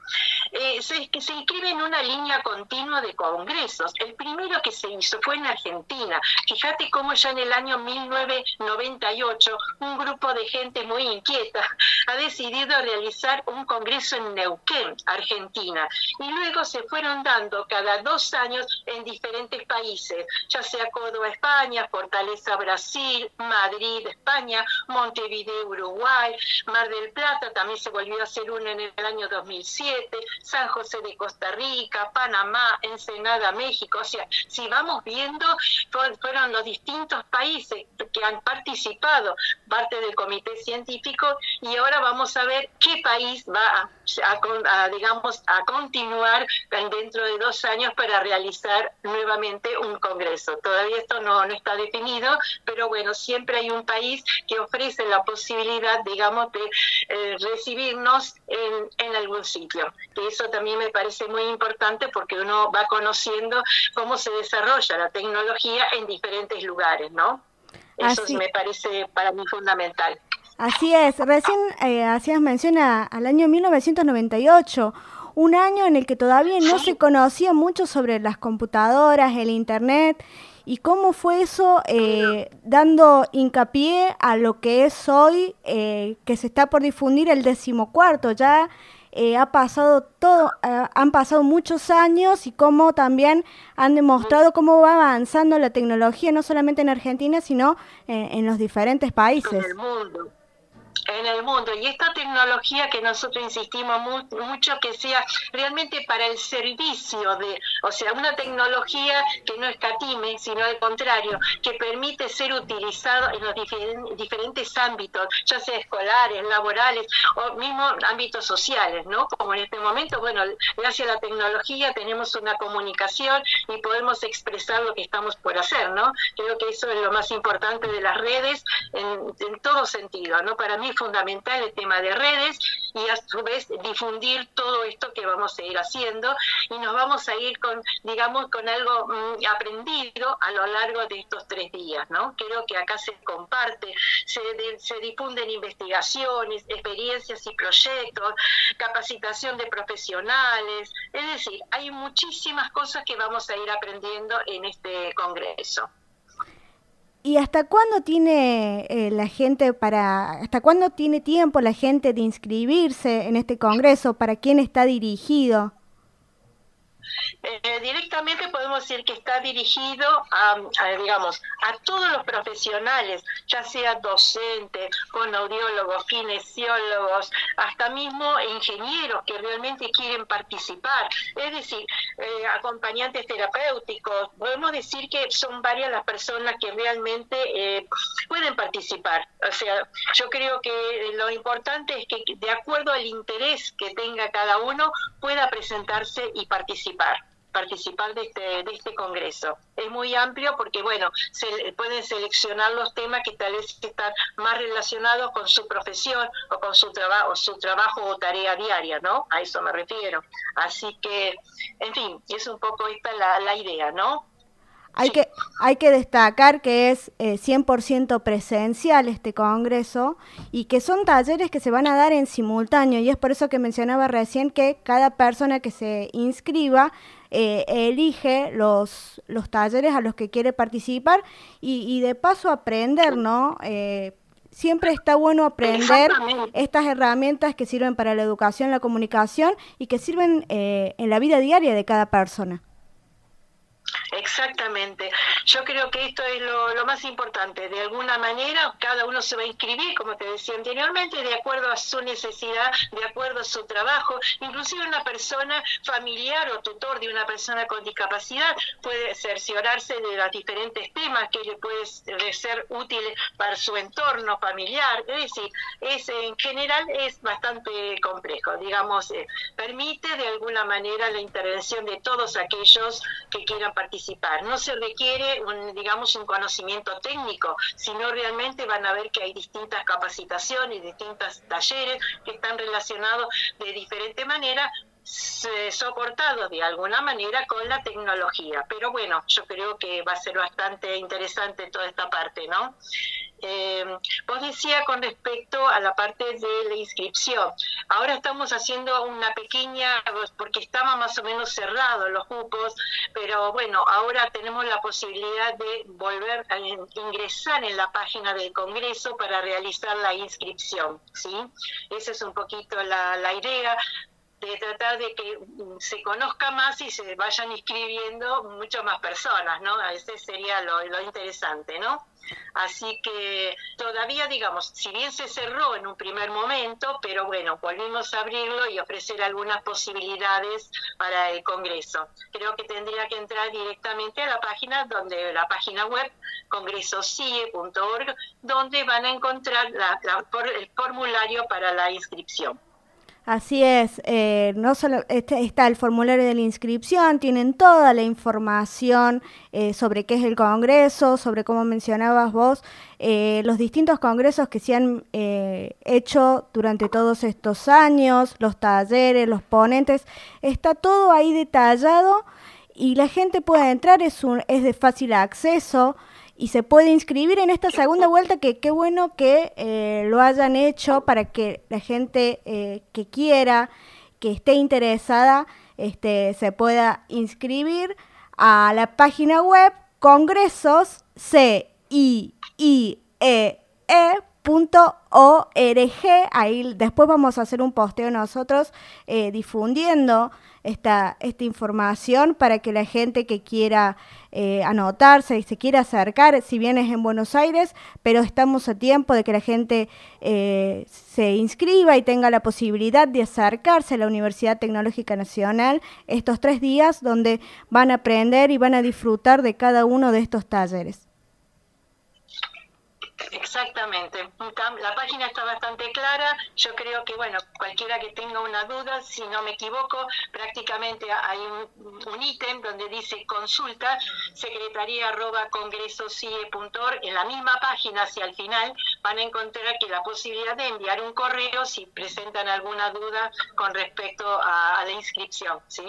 eh, se inscribe en una línea continua de congresos. El primero que se hizo fue en Argentina. Fíjate cómo ya en el año 1998 un grupo de gente muy inquieta ha decidido realizar un congreso en Neuquén, Argentina. Y luego se fueron dando cada dos años en diferentes países, ya sea Córdoba, España, Fortaleza, Brasil, Madrid, España, Montevideo, Uruguay, Mar del Plata, también se volvió a hacer uno en el año 2007, San José de Costa Rica, Panamá, Ensenada, México, o sea, si vamos viendo, fueron los distintos países que han participado, parte del comité científico, y ahora vamos a ver qué país va a, a, a digamos, a continuar dentro de dos años para realizar nuevamente un congreso. Todavía esto no, no está definido, pero bueno, siempre hay un país que ofrece la posibilidad, digamos, de eh, recibirnos en, en algún sitio. Que eso también me parece muy importante porque uno va conociendo cómo se desarrolla la tecnología en diferentes lugares, ¿no? Eso Así- me parece para mí fundamental. Así es, recién eh, hacías mención a- al año 1998, un año en el que todavía no se conocía mucho sobre las computadoras, el Internet, y cómo fue eso eh, dando hincapié a lo que es hoy, eh, que se está por difundir el decimocuarto, ya eh, ha pasado todo, eh, han pasado muchos años y cómo también han demostrado cómo va avanzando la tecnología, no solamente en Argentina, sino eh, en los diferentes países. En el mundo. En el mundo. Y esta tecnología que nosotros insistimos mu- mucho que sea realmente para el servicio de, o sea, una tecnología que no escatime, sino al contrario, que permite ser utilizado en los diferen- diferentes ámbitos, ya sea escolares, laborales o mismo ámbitos sociales, ¿no? Como en este momento, bueno, gracias a la tecnología tenemos una comunicación y podemos expresar lo que estamos por hacer, ¿no? Creo que eso es lo más importante de las redes en, en todo sentido, ¿no? Para fundamental el tema de redes y a su vez difundir todo esto que vamos a ir haciendo y nos vamos a ir con, digamos, con algo mm, aprendido a lo largo de estos tres días, ¿no? Creo que acá se comparte, se, de- se difunden investigaciones, experiencias y proyectos, capacitación de profesionales, es decir, hay muchísimas cosas que vamos a ir aprendiendo en este congreso. ¿Y hasta cuándo tiene eh, la gente para, hasta cuándo tiene tiempo la gente de inscribirse en este congreso? ¿Para quién está dirigido? Eh, directamente podemos decir que está dirigido a, digamos, a todos los profesionales, ya sea docentes, con audiólogos, kinesiólogos, hasta mismo ingenieros que realmente quieren participar, es decir, eh, acompañantes terapéuticos. Podemos decir que son varias las personas que realmente eh, pueden participar. O sea, yo creo que lo importante es que de acuerdo al interés que tenga cada uno pueda presentarse y participar participar de este, de este congreso. Es muy amplio porque, bueno, se pueden seleccionar los temas que tal vez están más relacionados con su profesión o con su trabajo, su trabajo o tarea diaria, ¿no? A eso me refiero. Así que, en fin, es un poco esta la, la idea, ¿no? Hay, que, hay que destacar que es eh, 100% presencial este congreso y que son talleres que se van a dar en simultáneo y es por eso que mencionaba recién que cada persona que se inscriba eh, elige los, los talleres a los que quiere participar y, y de paso aprender, ¿no? Eh, siempre está bueno aprender estas herramientas que sirven para la educación, la comunicación y que sirven eh, en la vida diaria de cada persona. Exactamente. Yo creo que esto es lo, más importante. De alguna manera, cada uno se va a inscribir, como te decía anteriormente, de acuerdo a su necesidad, de acuerdo a su trabajo. Inclusive una persona familiar o tutor de una persona con discapacidad puede cerciorarse de los diferentes temas que le pueden ser útiles para su entorno familiar. Es decir, es, en general es bastante complejo. Digamos, eh, permite de alguna manera la intervención de todos aquellos que quieran participar no se requiere, un, digamos, un conocimiento técnico, sino realmente van a ver que hay distintas capacitaciones, distintos talleres que están relacionados de diferente manera soportados de alguna manera con la tecnología. Pero bueno, yo creo que va a ser bastante interesante toda esta parte, ¿no? Eh, vos decía con respecto a la parte de la inscripción. Ahora estamos haciendo una pequeña, porque estaba más o menos cerrados los cupos, pero bueno, ahora tenemos la posibilidad de volver a ingresar en la página del Congreso para realizar la inscripción, ¿sí? Esa es un poquito la idea de tratar de que se conozca más y se vayan inscribiendo muchas más personas, ¿no? Ese sería lo, lo interesante, ¿no? Así que todavía, digamos, si bien se cerró en un primer momento, pero bueno, volvimos a abrirlo y ofrecer algunas posibilidades para el Congreso. Creo que tendría que entrar directamente a la página, donde la página web congresocie.org, donde van a encontrar la, la, el formulario para la inscripción. Así es, eh, no solo este, está el formulario de la inscripción, tienen toda la información eh, sobre qué es el Congreso, sobre cómo mencionabas vos, eh, los distintos congresos que se han hecho durante todos estos años, los talleres, los ponentes, está todo ahí detallado y la gente puede entrar, es, un, es de fácil acceso y se puede inscribir en esta segunda vuelta que qué bueno que eh, lo hayan hecho para que la gente eh, que quiera, que esté interesada, este, se pueda inscribir a la página web congresos e e .org, ahí después vamos a hacer un posteo nosotros eh, difundiendo esta, esta información para que la gente que quiera eh, anotarse y se quiera acercar, si bien es en Buenos Aires, pero estamos a tiempo de que la gente eh, se inscriba y tenga la posibilidad de acercarse a la Universidad Tecnológica Nacional estos tres días donde van a aprender y van a disfrutar de cada uno de estos talleres. Exactamente. Tam- La página está bastante clara. Yo creo que, bueno, cualquiera que tenga una duda, si no me equivoco, prácticamente hay un, ítem donde dice consulta secretaría arroba. En la misma página, hacia el final, van a encontrar que la posibilidad de enviar un correo si presentan alguna duda con respecto a, a la inscripción, ¿sí?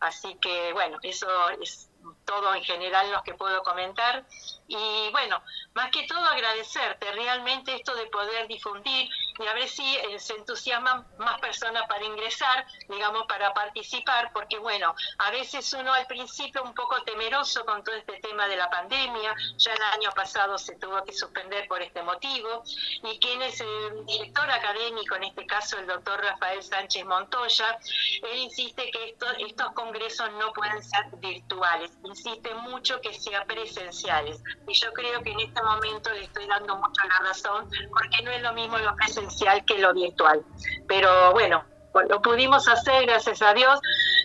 Así que, bueno, eso es todo en general lo que puedo comentar. Y bueno, más que todo agradecerte realmente esto de poder difundir y a ver si eh, se entusiasman más personas para ingresar, digamos, para participar, porque bueno, a veces uno al principio un poco temeroso con todo este tema de la pandemia, ya el año pasado se tuvo que suspender por este motivo, y quien es el director académico, en este caso el doctor Rafael Sánchez Montoya, él insiste que esto- estos congresos no pueden ser virtuales, insiste mucho que sean presenciales. Y yo creo que en este momento le estoy dando mucho la razón, porque no es lo mismo lo presencial que lo virtual. Pero bueno, lo pudimos hacer, gracias a Dios.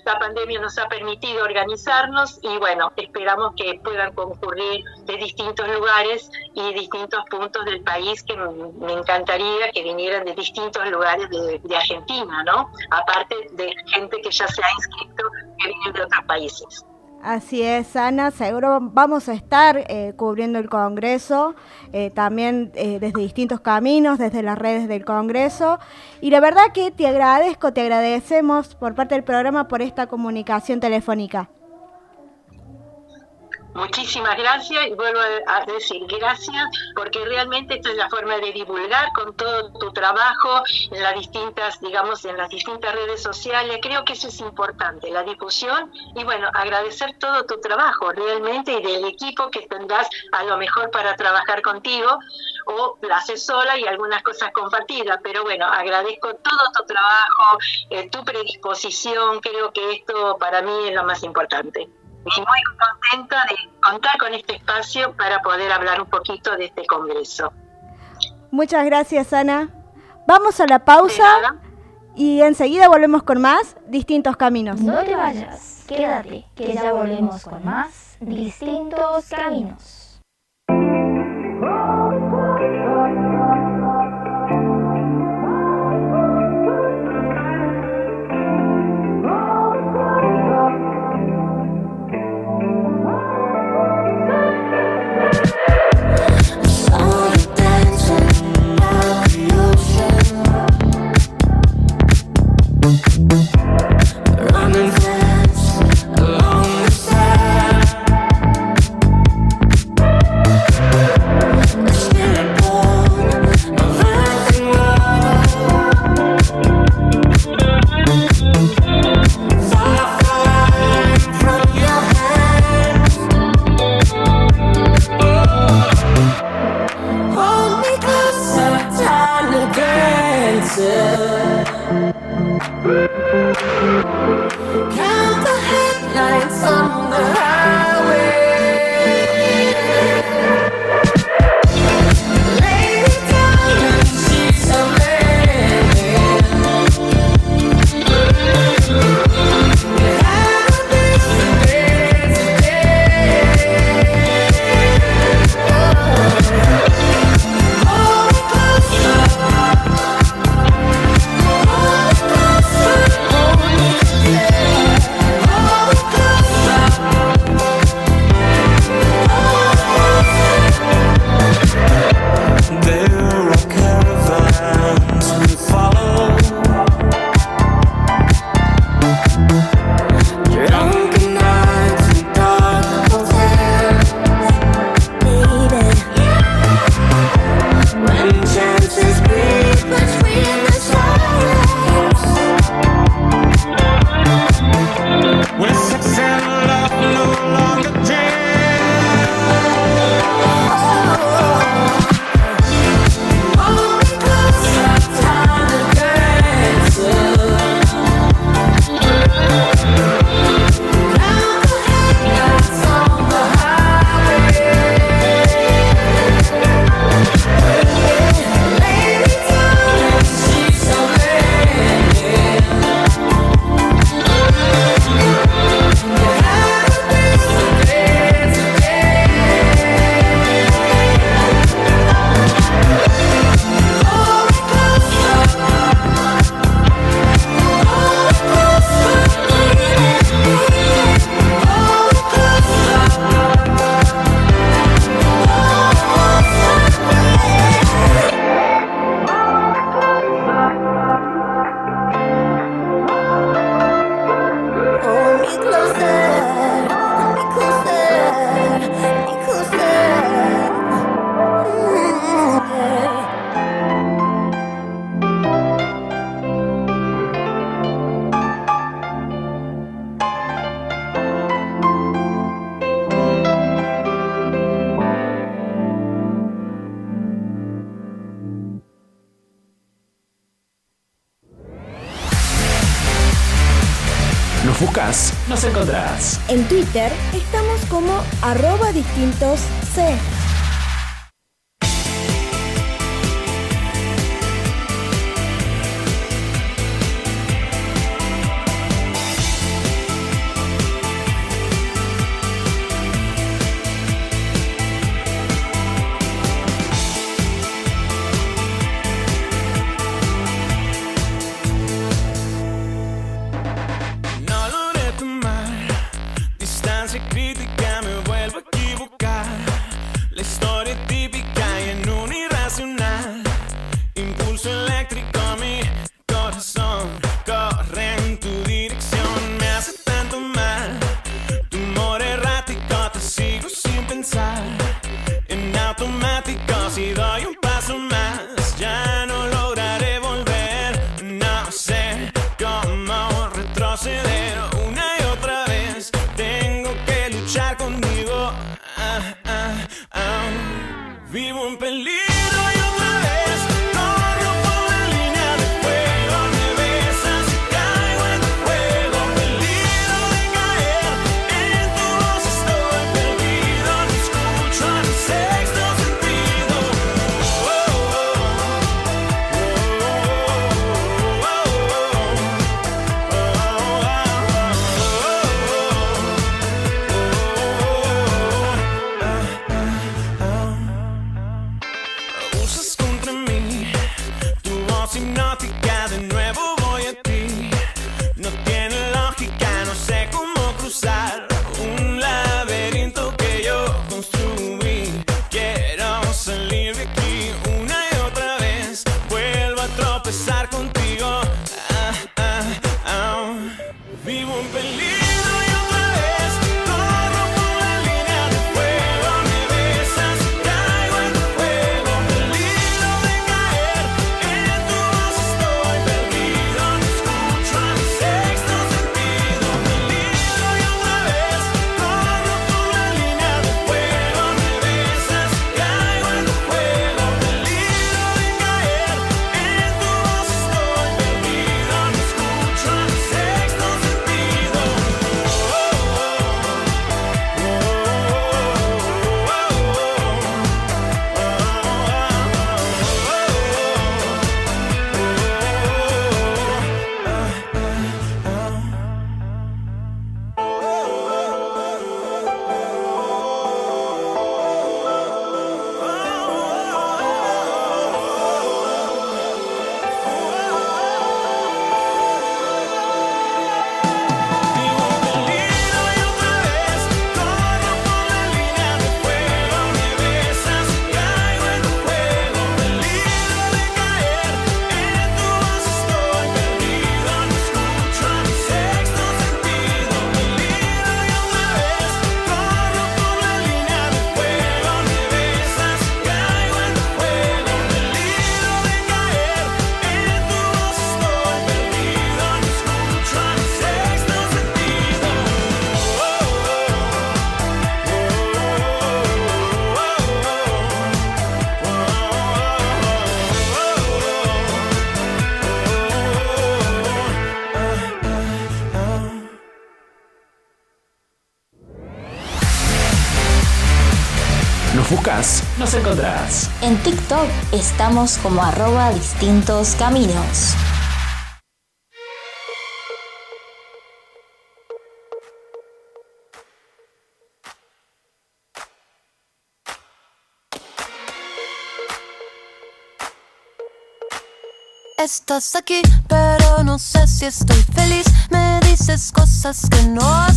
La pandemia nos ha permitido organizarnos y bueno, esperamos que puedan concurrir de distintos lugares y distintos puntos del país, que me encantaría que vinieran de distintos lugares de, de Argentina, ¿no? Aparte de gente que ya se ha inscrito, que vienen de otros países. Así es, Ana, seguro vamos a estar eh, cubriendo el Congreso, eh, también eh, desde distintos caminos, desde las redes del Congreso. Y la verdad que te agradezco, te agradecemos por parte del programa por esta comunicación telefónica. Muchísimas gracias y vuelvo a decir gracias porque realmente esta es la forma de divulgar con todo tu trabajo en las distintas, digamos, en las distintas redes sociales. Creo que eso es importante, la difusión y bueno, agradecer todo tu trabajo realmente y del equipo que tendrás a lo mejor para trabajar contigo o la haces sola y algunas cosas compartidas, pero bueno, agradezco todo tu trabajo, eh, tu predisposición, creo que esto para mí es lo más importante y muy contenta de contar con este espacio para poder hablar un poquito de este congreso. Muchas gracias, Ana. Vamos a la pausa y enseguida volvemos con más distintos caminos. No te vayas, quédate, que ya volvemos con más distintos caminos. En TikTok estamos como arroba distintos caminos. Estás aquí, pero no sé si estoy feliz. Me dices cosas que no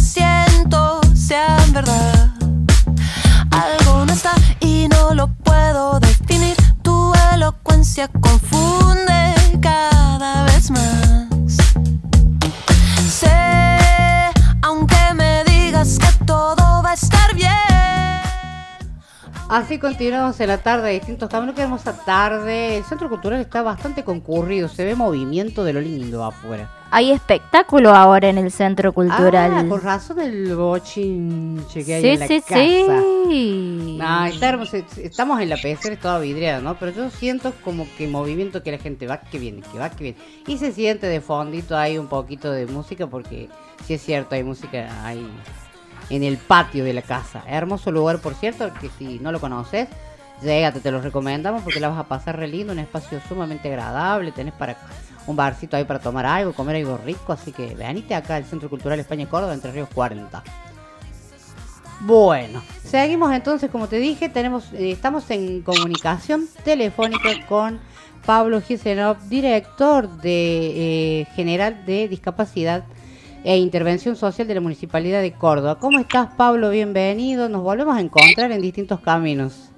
continuamos en la tarde de distintos caminos. Qué hermosa tarde. El centro cultural está bastante concurrido. Se ve movimiento de lo lindo afuera. Hay espectáculo ahora en el centro cultural. Ah, por razón del bochinche que hay sí, en la sí, casa. sí. No, está hermoso. Estamos en la es toda vidriada, ¿no? Pero yo siento como que movimiento que la gente va que viene, que va que viene. Y se siente de fondito ahí un poquito de música porque sí es cierto, hay música ahí en el patio de la casa. Hermoso lugar, por cierto, que si no lo conoces, llégate, te lo recomendamos porque la vas a pasar re lindo, un espacio sumamente agradable, tenés para un barcito ahí para tomar algo, comer algo rico, así que venite acá al Centro Cultural España Córdoba, Entre Ríos 40. Bueno, seguimos entonces, como te dije, tenemos, eh, estamos en comunicación telefónica con Pablo Gisenov, director de eh, general de discapacidad e intervención social de la Municipalidad de Córdoba. ¿Cómo estás, Pablo? Bienvenido. Nos volvemos a encontrar en distintos caminos.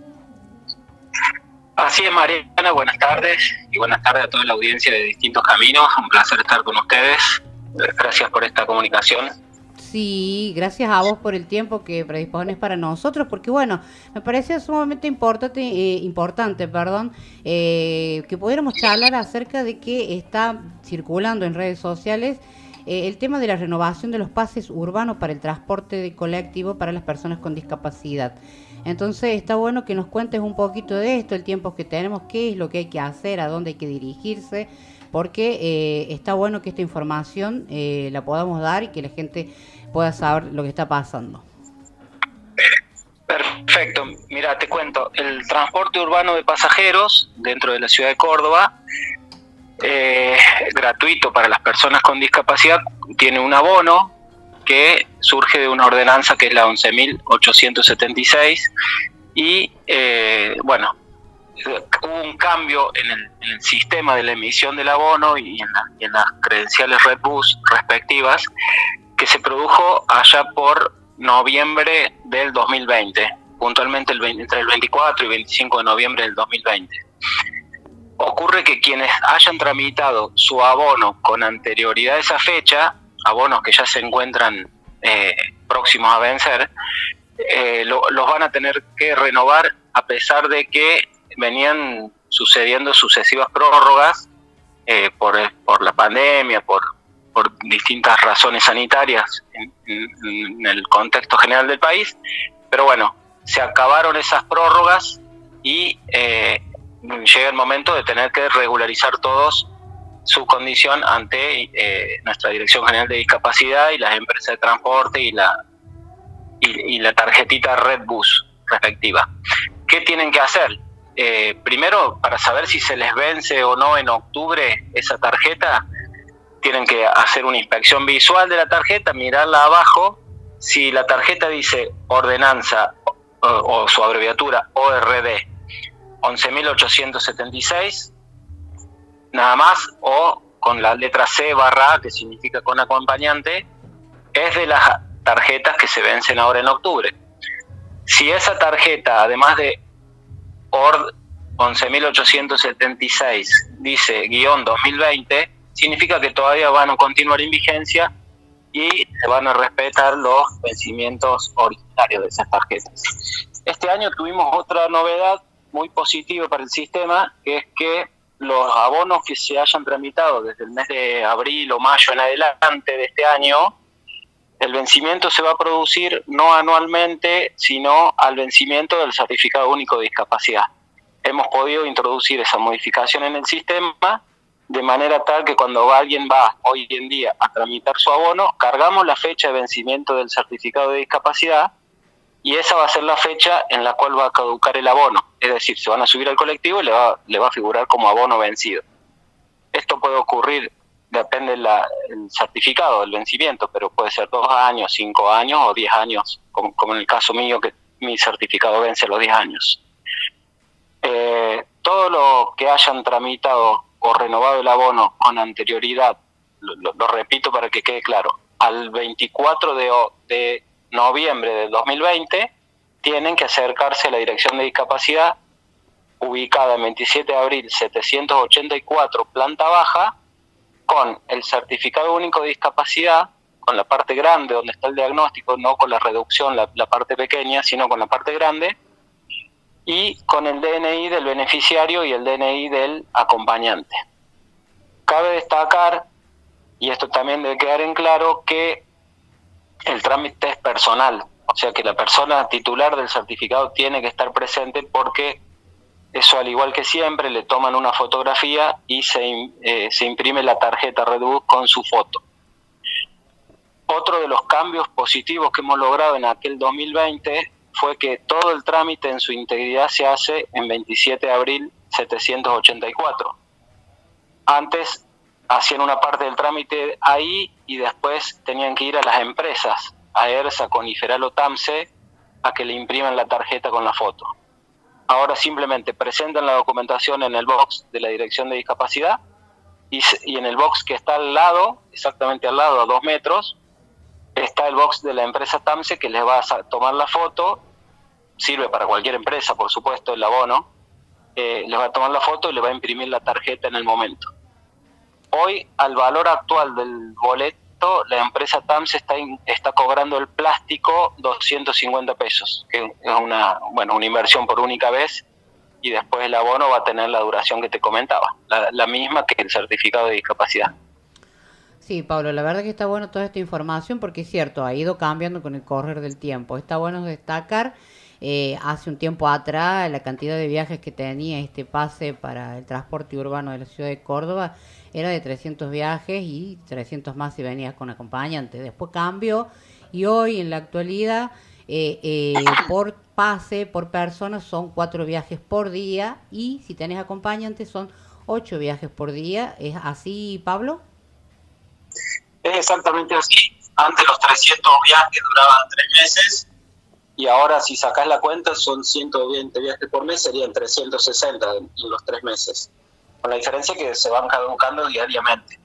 Así es, Mariana, buenas tardes y buenas tardes a toda la audiencia de Distintos Caminos. Un placer estar con ustedes. Gracias por esta comunicación. Sí, gracias a vos por el tiempo que predispones para nosotros, porque bueno, me parece sumamente importante, eh, importante, perdón, eh, que pudiéramos charlar acerca de que está circulando en redes sociales eh, el tema de la renovación de los pases urbanos para el transporte de colectivo para las personas con discapacidad. Entonces está bueno que nos cuentes un poquito de esto, el tiempo que tenemos, qué es lo que hay que hacer, a dónde hay que dirigirse, porque eh, está bueno que esta información eh, la podamos dar y que la gente pueda saber lo que está pasando. Perfecto, mira, te cuento, el transporte urbano de pasajeros dentro de la ciudad de Córdoba, eh, gratuito para las personas con discapacidad, tiene un abono que surge de una ordenanza que es la 11.876 y eh, bueno, hubo un cambio en el, en el sistema de la emisión del abono y en, la- y en las credenciales Redbus respectivas que se produjo allá por noviembre del 2020, puntualmente el 20 entre el 24 y 25 de noviembre del 2020. Ocurre que quienes hayan tramitado su abono con anterioridad a esa fecha, abonos que ya se encuentran eh, próximos a vencer, eh, lo- los van a tener que renovar a pesar de que venían sucediendo sucesivas prórrogas eh, por, por la pandemia, por, por distintas razones sanitarias en, el contexto general del país. Pero bueno, se acabaron esas prórrogas y llega el momento de tener que regularizar todos su condición ante eh, nuestra Dirección General de Discapacidad y las empresas de transporte y la, y, la tarjetita Redbus respectiva. ¿Qué tienen que hacer? Eh, primero, para saber si se les vence o no en octubre esa tarjeta, tienen que hacer una inspección visual de la tarjeta, mirarla abajo. Si la tarjeta dice ordenanza o, o su abreviatura ORD 11.876, nada más, o con la letra C barra que significa con acompañante, es de las tarjetas que se vencen ahora en octubre. Si esa tarjeta, además de ORD 11.876, dice guion 2020, significa que todavía van a continuar en vigencia y se van a respetar los vencimientos originarios de esas tarjetas. Este año tuvimos otra novedad muy positiva para el sistema, que es que los abonos que se hayan tramitado desde el mes de abril o mayo en adelante de este año, el vencimiento se va a producir no anualmente, sino al vencimiento del certificado único de discapacidad. Hemos podido introducir esa modificación en el sistema de manera tal que cuando alguien va hoy en día a tramitar su abono, cargamos la fecha de vencimiento del certificado de discapacidad y esa va a ser la fecha en la cual va a caducar el abono. Es decir, se van a subir al colectivo y le va, le va a figurar como abono vencido. Esto puede ocurrir, depende del certificado del vencimiento, pero puede ser dos años, cinco años o diez años, como, en el caso mío que mi certificado vence a los diez años. Eh, todo lo que hayan tramitado o renovado el abono con anterioridad, lo, repito para que quede claro, al 24 de, de noviembre del 2020 tienen que acercarse a la Dirección de Discapacidad ubicada en 27 de abril 784 planta baja con el certificado único de discapacidad con la parte grande donde está el diagnóstico, no con la reducción, la, la parte pequeña, sino con la parte grande, y con el DNI del beneficiario y el DNI del acompañante. Cabe destacar, y esto también debe quedar en claro, que el trámite es personal, o sea que la persona titular del certificado tiene que estar presente porque eso al igual que siempre le toman una fotografía y se, eh, se imprime la tarjeta Redbus con su foto. Otro de los cambios positivos que hemos logrado en aquel 2020 fue que todo el trámite en su integridad se hace en 27 de abril 784. Antes hacían una parte del trámite ahí y después tenían que ir a las empresas, a ERSA, Coniferal o TAMSE, a que le impriman la tarjeta con la foto. Ahora simplemente presentan la documentación en el box de la Dirección de Discapacidad y, en el box que está al lado, exactamente al lado, a dos metros, está el box de la empresa TAMSE que les va a tomar la foto, sirve para cualquier empresa, por supuesto, el abono, eh, les va a tomar la foto y le va a imprimir la tarjeta en el momento. Hoy, al valor actual del boleto, la empresa TAMS está, in- está cobrando el plástico 250 pesos, que es una, bueno, una inversión por única vez, y después el abono va a tener la duración que te comentaba, la, la misma que el certificado de discapacidad. Sí, Pablo, la verdad que está bueno toda esta información porque es cierto, ha ido cambiando con el correr del tiempo. Está bueno destacar, eh, hace un tiempo atrás, la cantidad de viajes que tenía este pase para el transporte urbano de la ciudad de Córdoba era de 300 viajes y 300 más si venías con acompañante. Después cambió y hoy en la actualidad, eh, eh, por pase, por persona, son cuatro viajes por día y si tenés acompañante son ocho viajes por día. ¿Es así, Pablo? Es exactamente así. Antes los 300 viajes duraban tres meses y ahora si sacas la cuenta son 120 viajes por mes, serían 360 en, en los tres meses. Con la diferencia que se van caducando diariamente.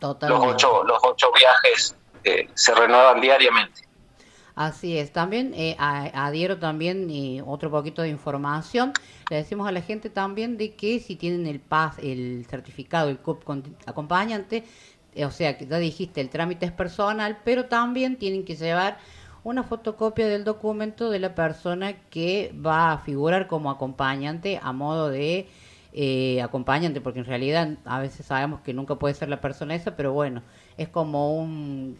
Los Totalmente. ocho, los ocho viajes eh, se renuevan diariamente. Así es, también eh, adhiero también eh, otro poquito de información. Le decimos a la gente también de que si tienen el PAS, el certificado, el CUP acompañante, eh, o sea, que ya dijiste, el trámite es personal, pero también tienen que llevar una fotocopia del documento de la persona que va a figurar como acompañante a modo de eh, acompañante, porque en realidad a veces sabemos que nunca puede ser la persona esa, pero bueno, es como un,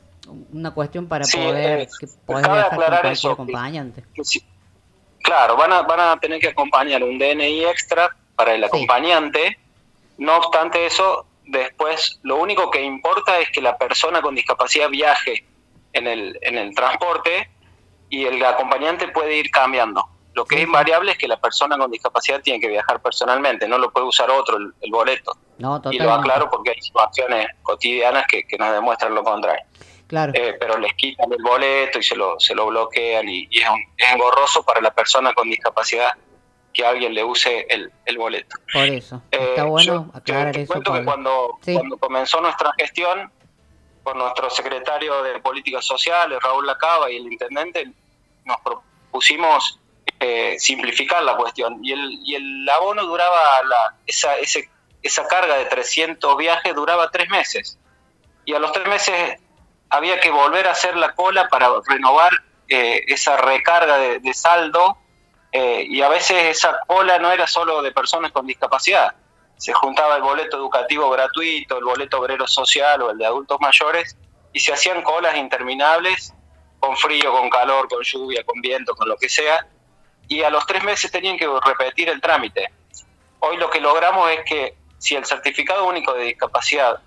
una cuestión para Sí, poder eh, que con aclarar eso, acompañante. que claro, van a, van a tener que acompañar un DNI extra para el acompañante. No obstante eso, después lo único que importa es que la persona con discapacidad viaje en el, en el transporte y el acompañante puede ir cambiando. Lo que es invariable es que la persona con discapacidad tiene que viajar personalmente, no lo puede usar otro el, el boleto. No, Y lo aclaro porque hay situaciones cotidianas que, que nos demuestran lo contrario. Claro. Eh, pero les quitan el boleto y se lo, se lo bloquean y, y es, un- es engorroso para la persona con discapacidad que alguien le use el, el boleto. Por eso. Eh, Está bueno yo aclarar te eso. cuento que cuando, Sí. cuando comenzó nuestra gestión, con nuestro secretario de Políticas Sociales, Raúl Lacaba, y el intendente, nos propusimos eh, simplificar la cuestión. Y el, y el abono duraba, la, esa, ese, esa carga de 300 viajes duraba tres meses. Y a los tres meses había que volver a hacer la cola para renovar eh, esa recarga de, saldo. eh, y a veces esa cola no era solo de personas con discapacidad. Se juntaba el boleto educativo gratuito, el boleto obrero social o el de adultos mayores y se hacían colas interminables con frío, con calor, con lluvia, con viento, con lo que sea. Y a los tres meses tenían que repetir el trámite. Hoy lo que logramos es que si el certificado único de discapacidad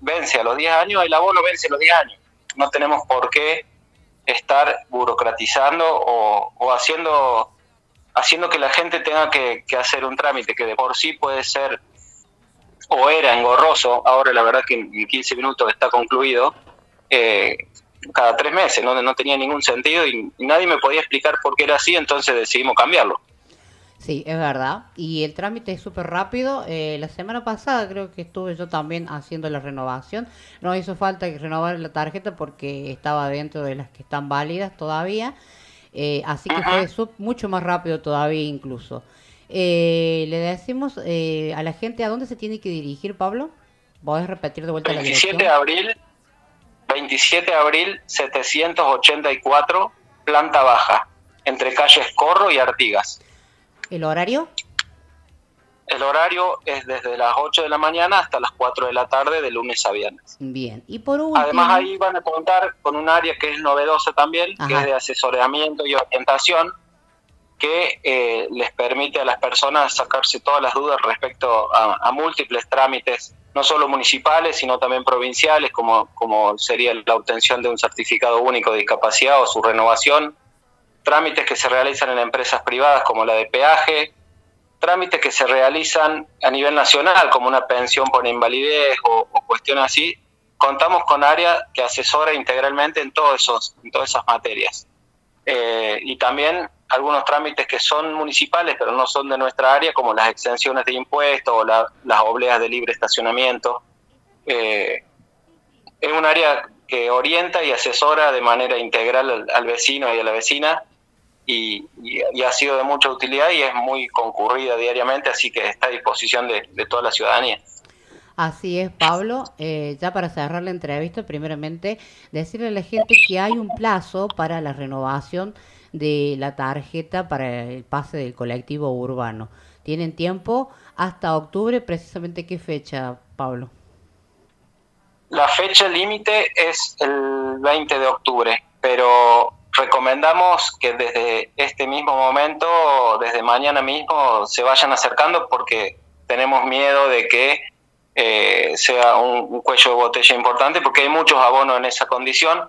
vence a los 10 años, el abono vence a los 10 años. No tenemos por qué estar burocratizando o, haciendo haciendo que la gente tenga que, que hacer un trámite que de por sí puede ser o era engorroso, ahora la verdad que en 15 minutos está concluido, eh, cada tres meses, ¿no? no tenía ningún sentido y, nadie me podía explicar por qué era así, entonces decidimos cambiarlo. Sí, es verdad. Y el trámite es súper rápido. Eh, la semana pasada creo que estuve yo también haciendo la renovación. No hizo falta que renovar la tarjeta porque estaba dentro de las que están válidas todavía. Eh, así que fue su- mucho más rápido todavía incluso. Eh, le decimos eh, a la gente a dónde se tiene que dirigir, Pablo. ¿Podés repetir de vuelta la 27 dirección? de abril, 27 de abril 784, planta baja, entre calles Corro y Artigas. ¿El horario? El horario es desde las 8 de la mañana hasta las 4 de la tarde, de lunes a viernes. Bien. Y por último... Además ahí van a contar con un área que es novedosa también, que es de asesoramiento y orientación, que eh, les permite a las personas sacarse todas las dudas respecto a, a múltiples trámites, no solo municipales, sino también provinciales, como, como sería la obtención de un certificado único de discapacidad o su renovación, trámites que se realizan en empresas privadas como la de peaje, trámites que se realizan a nivel nacional, como una pensión por invalidez o, o cuestiones así, contamos con área que asesora integralmente en, todos esos, en todas esas materias. Eh, y también algunos trámites que son municipales, pero no son de nuestra área, como las exenciones de impuestos o la- las obleas de libre estacionamiento. Eh, es un área que orienta y asesora de manera integral al, al vecino y a la vecina y, y- ha sido de mucha utilidad y es muy concurrida diariamente, así que está a disposición de, de toda la ciudadanía. Así es, Pablo. Eh, ya para cerrar la entrevista, primeramente, decirle a la gente que hay un plazo para la renovación de la tarjeta para el pase del colectivo urbano. Tienen tiempo hasta octubre, precisamente qué fecha, Pablo. La fecha límite es el 20 de octubre, pero recomendamos que desde este mismo momento, desde mañana mismo, se vayan acercando porque tenemos miedo de que eh, sea un, un cuello de botella importante porque hay muchos abonos en esa condición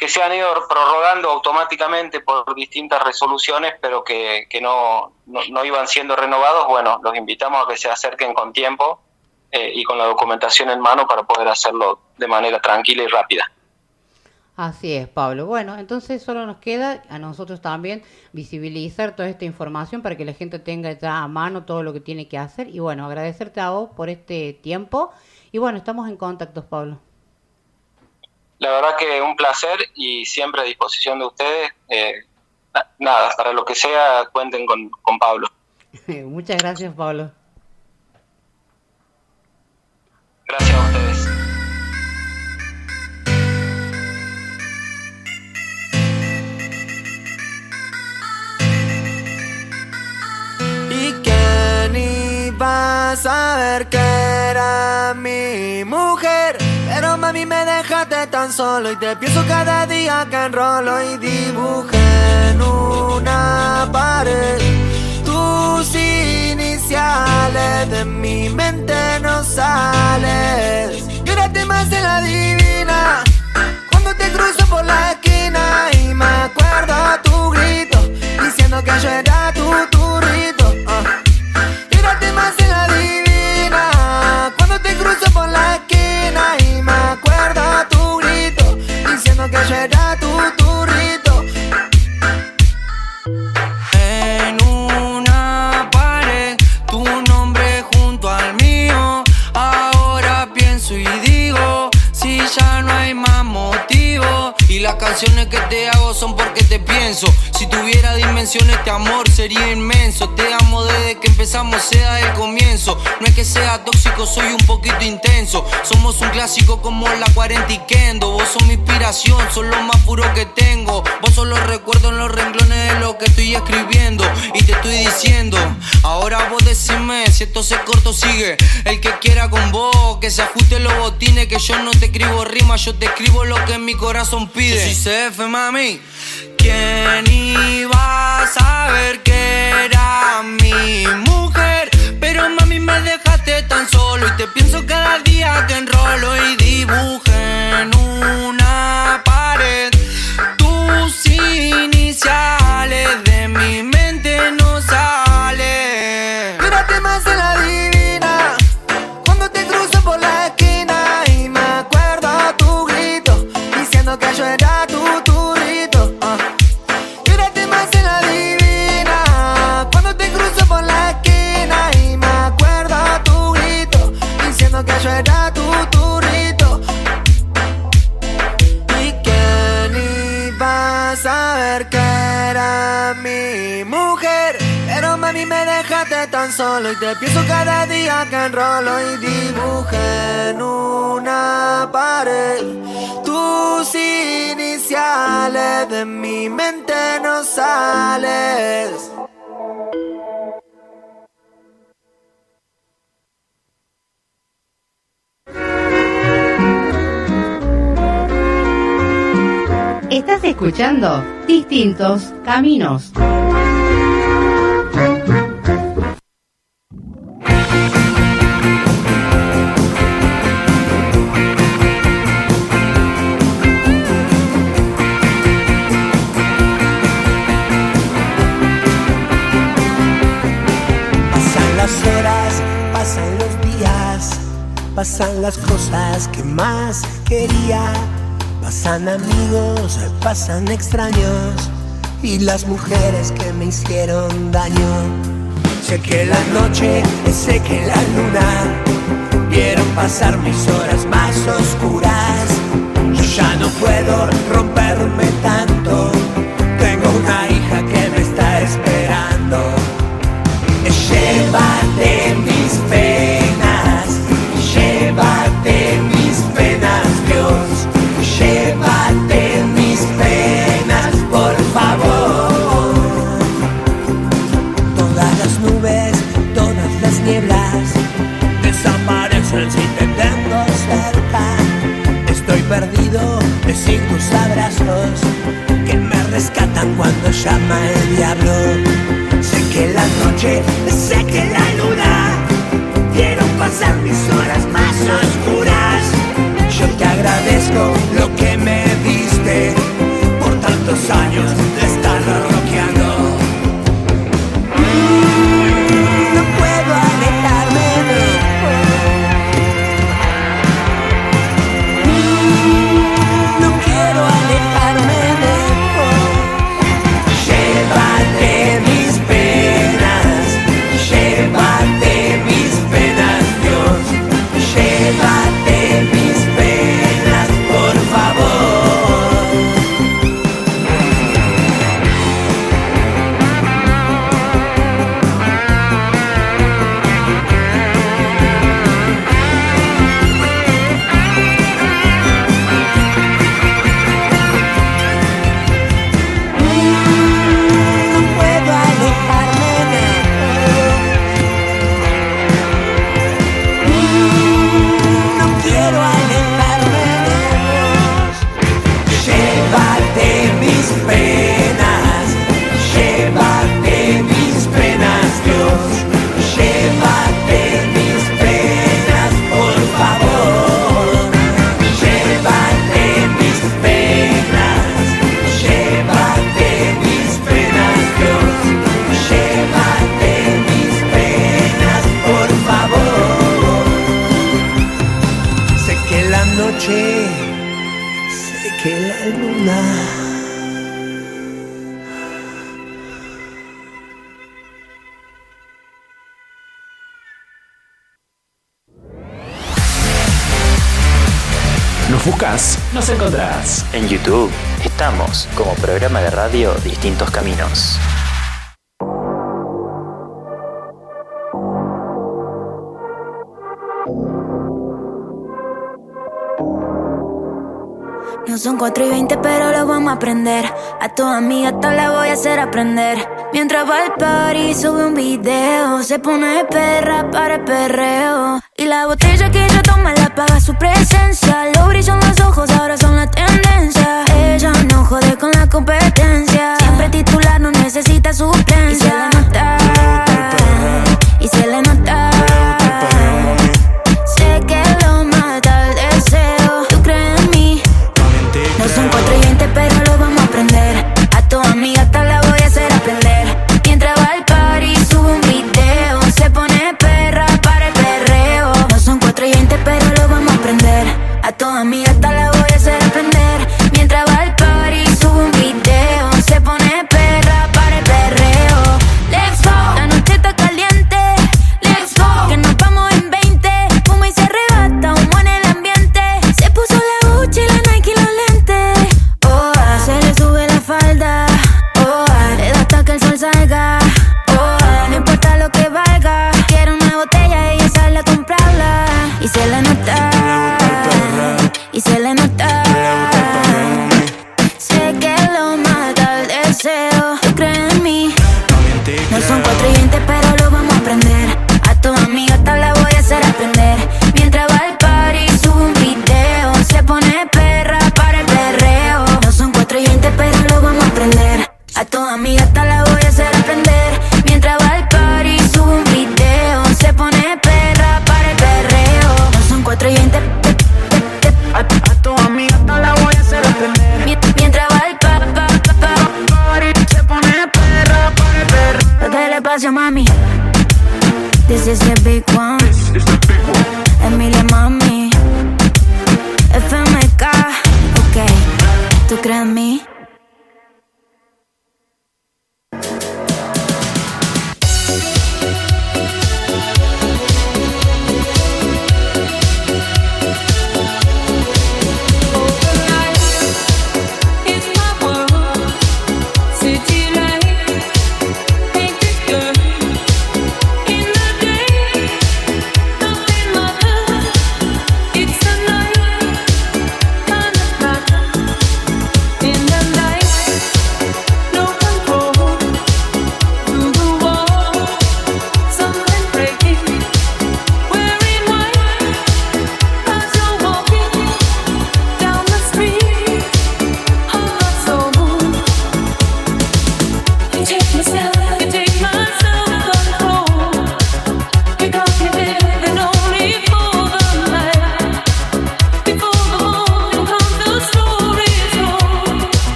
que se han ido prorrogando automáticamente por distintas resoluciones, pero que, que no, no, iban siendo renovados. Bueno, los invitamos a que se acerquen con tiempo eh, y con la documentación en mano para poder hacerlo de manera tranquila y rápida. Así es, Pablo. Bueno, entonces solo nos queda a nosotros también visibilizar toda esta información para que la gente tenga ya a mano todo lo que tiene que hacer. Y bueno, agradecerte a vos por este tiempo. Y bueno, estamos en contacto, Pablo. La verdad que un placer y siempre a disposición de ustedes. Eh, na- nada, para lo que sea, cuenten con, con Pablo. Muchas gracias, Pablo. Gracias a ustedes. ¿Y quién iba a saber que era mi mujer? Mami me dejaste tan solo y te pienso cada día que enrolo y dibujé en una pared tus iniciales de mi mente no sales. Y más de la divina cuando te cruzo por la esquina y me acuerdo tu grito diciendo que yo era tu turrito. Tírate más en la divina cuando te cruzo por la esquina diciendo que yo era canciones que te hago son porque te pienso. Si tuviera dimensiones, este amor sería inmenso. Te amo desde que empezamos, sea el comienzo. No es que sea tóxico, soy un poquito intenso. Somos un clásico como la 40 y Kendo. Vos sos mi inspiración, sos lo más puro que tengo. Vos sos los recuerdos en los renglones de lo que estoy escribiendo. Y te estoy diciendo, ahora vos decime si esto se corto sigue. El que quiera con vos, que se ajuste los botines. Que yo no te escribo rimas, yo te escribo lo que mi corazón pide. Yo soy CF, mami. ¿Quién iba a saber que era mi mujer? Pero mami me dejaste tan solo y te pienso cada día que enrolo y dibujé tan solo y te pienso cada día que enrolo y dibujé en una pared tus iniciales de mi mente no sales. Estás escuchando Distintos Caminos. Pasan amigos, pasan extraños y las mujeres que me hicieron daño. Sé que la noche, sé que la luna vieron pasar mis horas más oscuras. Yo ya no puedo romperme tanto. Tengo una hija que me está esperando. Llévate olvido de tus abrazos que me rescatan cuando llama el diablo. Sé que la noche, sé que la luna vieron pasar mis horas más oscuras. Yo te agradezco lo que me diste por tantos años de estar radio Distintos Caminos. No son 4 y 20, pero lo vamos a aprender. A tu amiga te la voy a hacer aprender. Mientras va al party sube un video. Se pone perra para el perreo. Y la botella que ella toma la paga su presencia. Lo brillan los ojos, ahora son la tendencia. Ella no jode con la competencia. Siempre titular, no necesita suplencia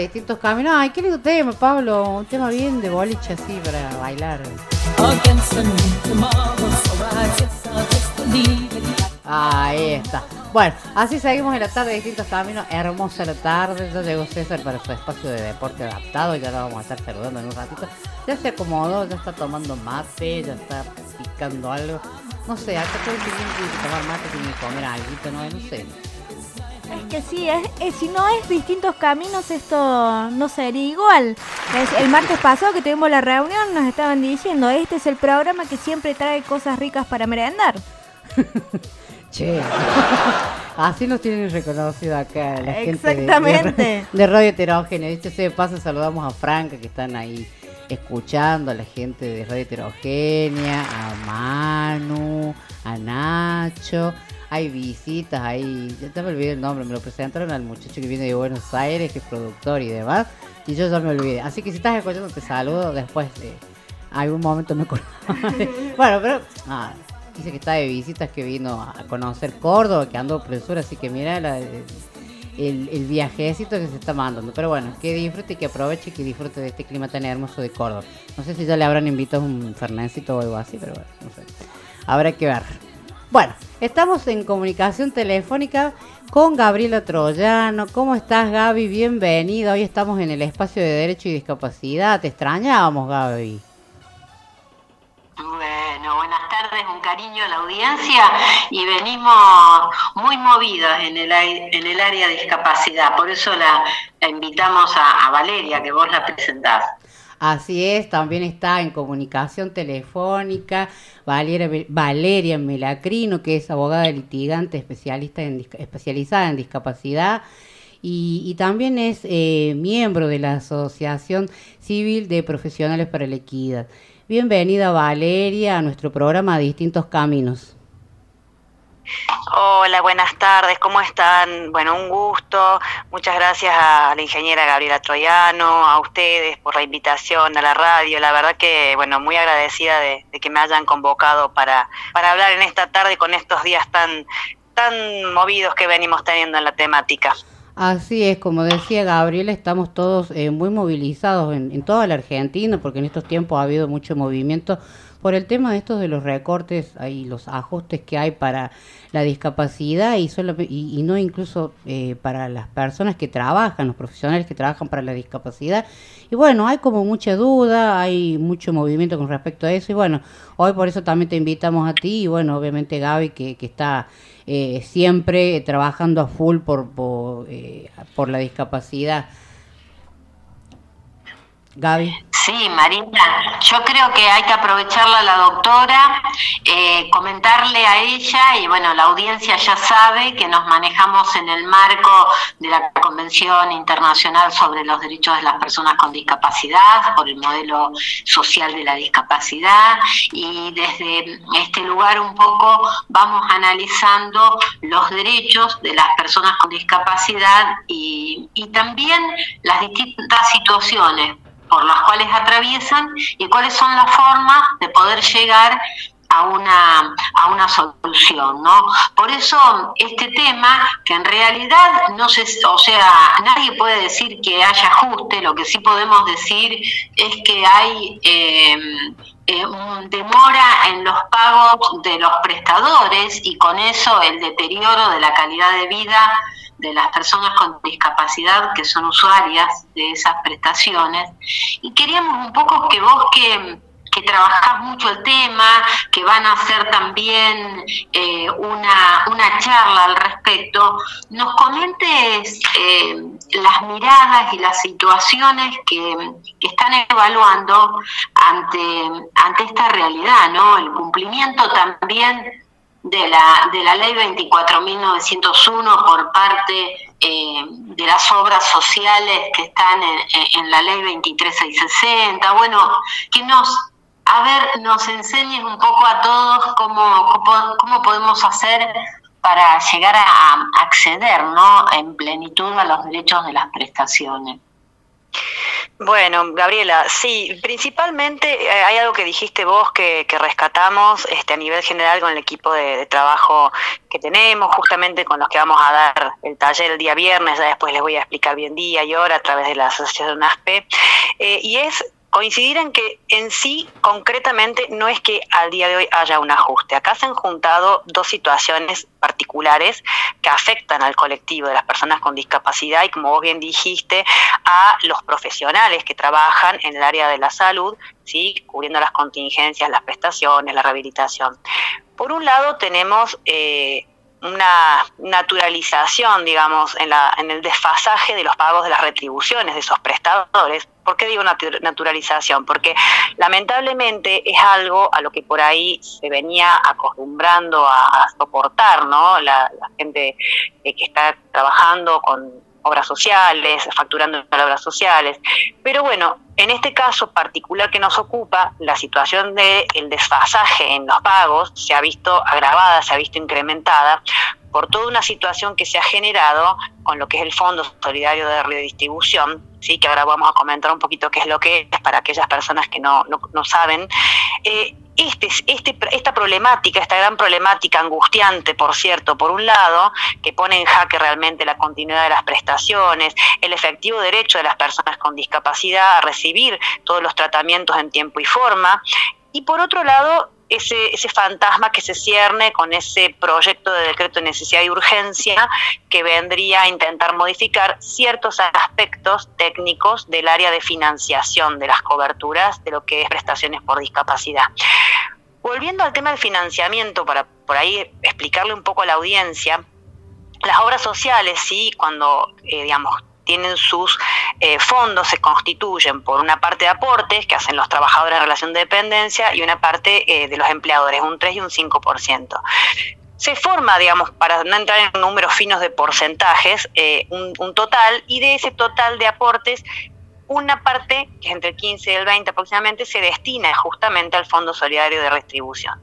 distintos caminos. Ay, qué lindo tema, Pablo. Un tema bien de boliche así para bailar. Ahí está. Bueno, así seguimos en la tarde, distintos caminos. Hermosa la tarde. Ya llegó César para su espacio de deporte adaptado. Ya lo vamos a estar saludando en un ratito. Ya se acomodó, ya está tomando mate, ya está picando algo. No sé, acá todo el que tomar mate, tiene que comer algo, no, no sé. Que sí, es, es- si no es distintos caminos, esto no sería igual. Es- El martes pasado que tuvimos la reunión nos estaban diciendo, este es el programa que siempre trae cosas ricas para merendar. Che, así nos tienen reconocido acá la gente de- Exactamente. de, de Radio Heterogénea. Dicho sea de paso, saludamos a Franca que están ahí escuchando, a la gente de Radio Heterogénea, a Manu, a Nacho. Hay visitas ahí, ya te me olvidé el nombre, me lo presentaron al muchacho que viene de Buenos Aires, que es productor y demás, y yo ya me olvidé. Así que si estás escuchando te saludo, después de algún momento me acuerdo. bueno, pero ah, dice que está de visitas, que vino a conocer Córdoba, que andó profesor, así que mira la- el, el viajecito que se está mandando. Pero bueno, que disfrute y que aproveche y que disfrute de este clima tan hermoso de Córdoba. No sé si ya le habrán invitado un fernáncito o algo así, pero bueno, no sé. Habrá que ver. Bueno, estamos en comunicación telefónica con Gabriela Troyano. ¿Cómo estás, Gaby? Bienvenida. Hoy estamos en el espacio de Derecho y Discapacidad. Te extrañábamos, Gaby. Bueno, buenas tardes, un cariño a la audiencia y venimos muy movidas en el, en el área de discapacidad, por eso la, la invitamos a, a Valeria, que vos la presentás. Así es, también está en comunicación telefónica Valeria, Melacrino, que es abogada litigante especialista en, especializada en discapacidad y, y también es eh, miembro de la Asociación Civil de Profesionales para la Equidad. Bienvenida Valeria a nuestro programa Distintos Caminos. Hola, buenas tardes, ¿cómo están? Bueno, un gusto. Muchas gracias a la ingeniera Gabriela Troyano, a ustedes por la invitación a la radio. La verdad que, bueno, muy agradecida de, de que me hayan convocado para, para hablar en esta tarde con estos días tan, tan movidos que venimos teniendo en la temática. Así es, como decía Gabriela, estamos todos eh, muy movilizados en, en toda la Argentina, porque en estos tiempos ha habido mucho movimiento por el tema de estos de los recortes y los ajustes que hay para la discapacidad y, solo, y, y no incluso eh, para las personas que trabajan, los profesionales que trabajan para la discapacidad. Y bueno, hay como mucha duda, hay mucho movimiento con respecto a eso y bueno, hoy por eso también te invitamos a ti y bueno, obviamente Gaby que, que está eh, siempre trabajando a full por, por, eh, por la discapacidad. Gaby. Sí, Marina, yo creo que hay que aprovecharla a la doctora, eh, comentarle a ella y bueno, la audiencia ya sabe que nos manejamos en el marco de la Convención Internacional sobre los Derechos de las Personas con Discapacidad, por el modelo social de la discapacidad y desde este lugar un poco vamos analizando los derechos de las personas con discapacidad y, y también las distintas situaciones por las cuales atraviesan y cuáles son las formas de poder llegar a una, a una solución, ¿no? Por eso este tema, que en realidad no se, o sea, nadie puede decir que haya ajuste, lo que sí podemos decir es que hay eh, eh, demora en los pagos de los prestadores y con eso el deterioro de la calidad de vida de las personas con discapacidad que son usuarias de esas prestaciones. Y queríamos un poco que vos que, que trabajás mucho el tema, que van a hacer también eh, una, una charla al respecto, nos comentes eh, las miradas y las situaciones que, que están evaluando ante, ante esta realidad, ¿no? El cumplimiento también de la, de la ley 24.901 por parte eh, de las obras sociales que están en, la ley 23.660. Bueno, que nos, a ver, nos enseñes un poco a todos cómo, cómo, cómo podemos hacer para llegar a acceder ¿no? en plenitud a los derechos de las prestaciones. Bueno, Gabriela, sí, principalmente eh, hay algo que dijiste vos que, que rescatamos este, a nivel general con el equipo de, trabajo que tenemos, justamente con los que vamos a dar el taller el día viernes, ya después les voy a explicar bien día y hora a través de la asociación ASPE, eh, y es coincidir en que en sí, concretamente, no es que al día de hoy haya un ajuste. Acá se han juntado dos situaciones particulares que afectan al colectivo de las personas con discapacidad y, como vos bien dijiste, a los profesionales que trabajan en el área de la salud, ¿sí? cubriendo las contingencias, las prestaciones, la rehabilitación. Por un lado, tenemos eh, una naturalización, digamos, en, la, en el desfasaje de los pagos de las retribuciones de esos prestadores. ¿Por qué digo naturalización? Porque lamentablemente es algo a lo que por ahí se venía acostumbrando a, soportar, ¿no? La, la gente eh, que está trabajando con obras sociales, facturando en obras sociales. Pero bueno, en este caso particular que nos ocupa, la situación del el desfasaje en los pagos se ha visto agravada, se ha visto incrementada por toda una situación que se ha generado con lo que es el Fondo Solidario de Redistribución, ¿sí? que ahora vamos a comentar un poquito qué es lo que es para aquellas personas que no, no, no saben. Eh, este, este, esta problemática, esta gran problemática angustiante, por cierto, por un lado, que pone en jaque realmente la continuidad de las prestaciones, el efectivo derecho de las personas con discapacidad a recibir todos los tratamientos en tiempo y forma, y por otro lado, ese, ese fantasma que se cierne con ese proyecto de decreto de necesidad y urgencia que vendría a intentar modificar ciertos aspectos técnicos del área de financiación de las coberturas de lo que es prestaciones por discapacidad. Volviendo al tema del financiamiento, para por ahí explicarle un poco a la audiencia, las obras sociales, sí, cuando, eh, digamos, tienen sus eh, fondos, se constituyen por una parte de aportes que hacen los trabajadores en relación de dependencia y una parte eh, de los empleadores, un 3 y un 5%. Se forma, digamos, para no entrar en números finos de porcentajes, eh, un, un total y de ese total de aportes una parte, que es entre el 15 y el 20 aproximadamente, se destina justamente al Fondo Solidario de Redistribución.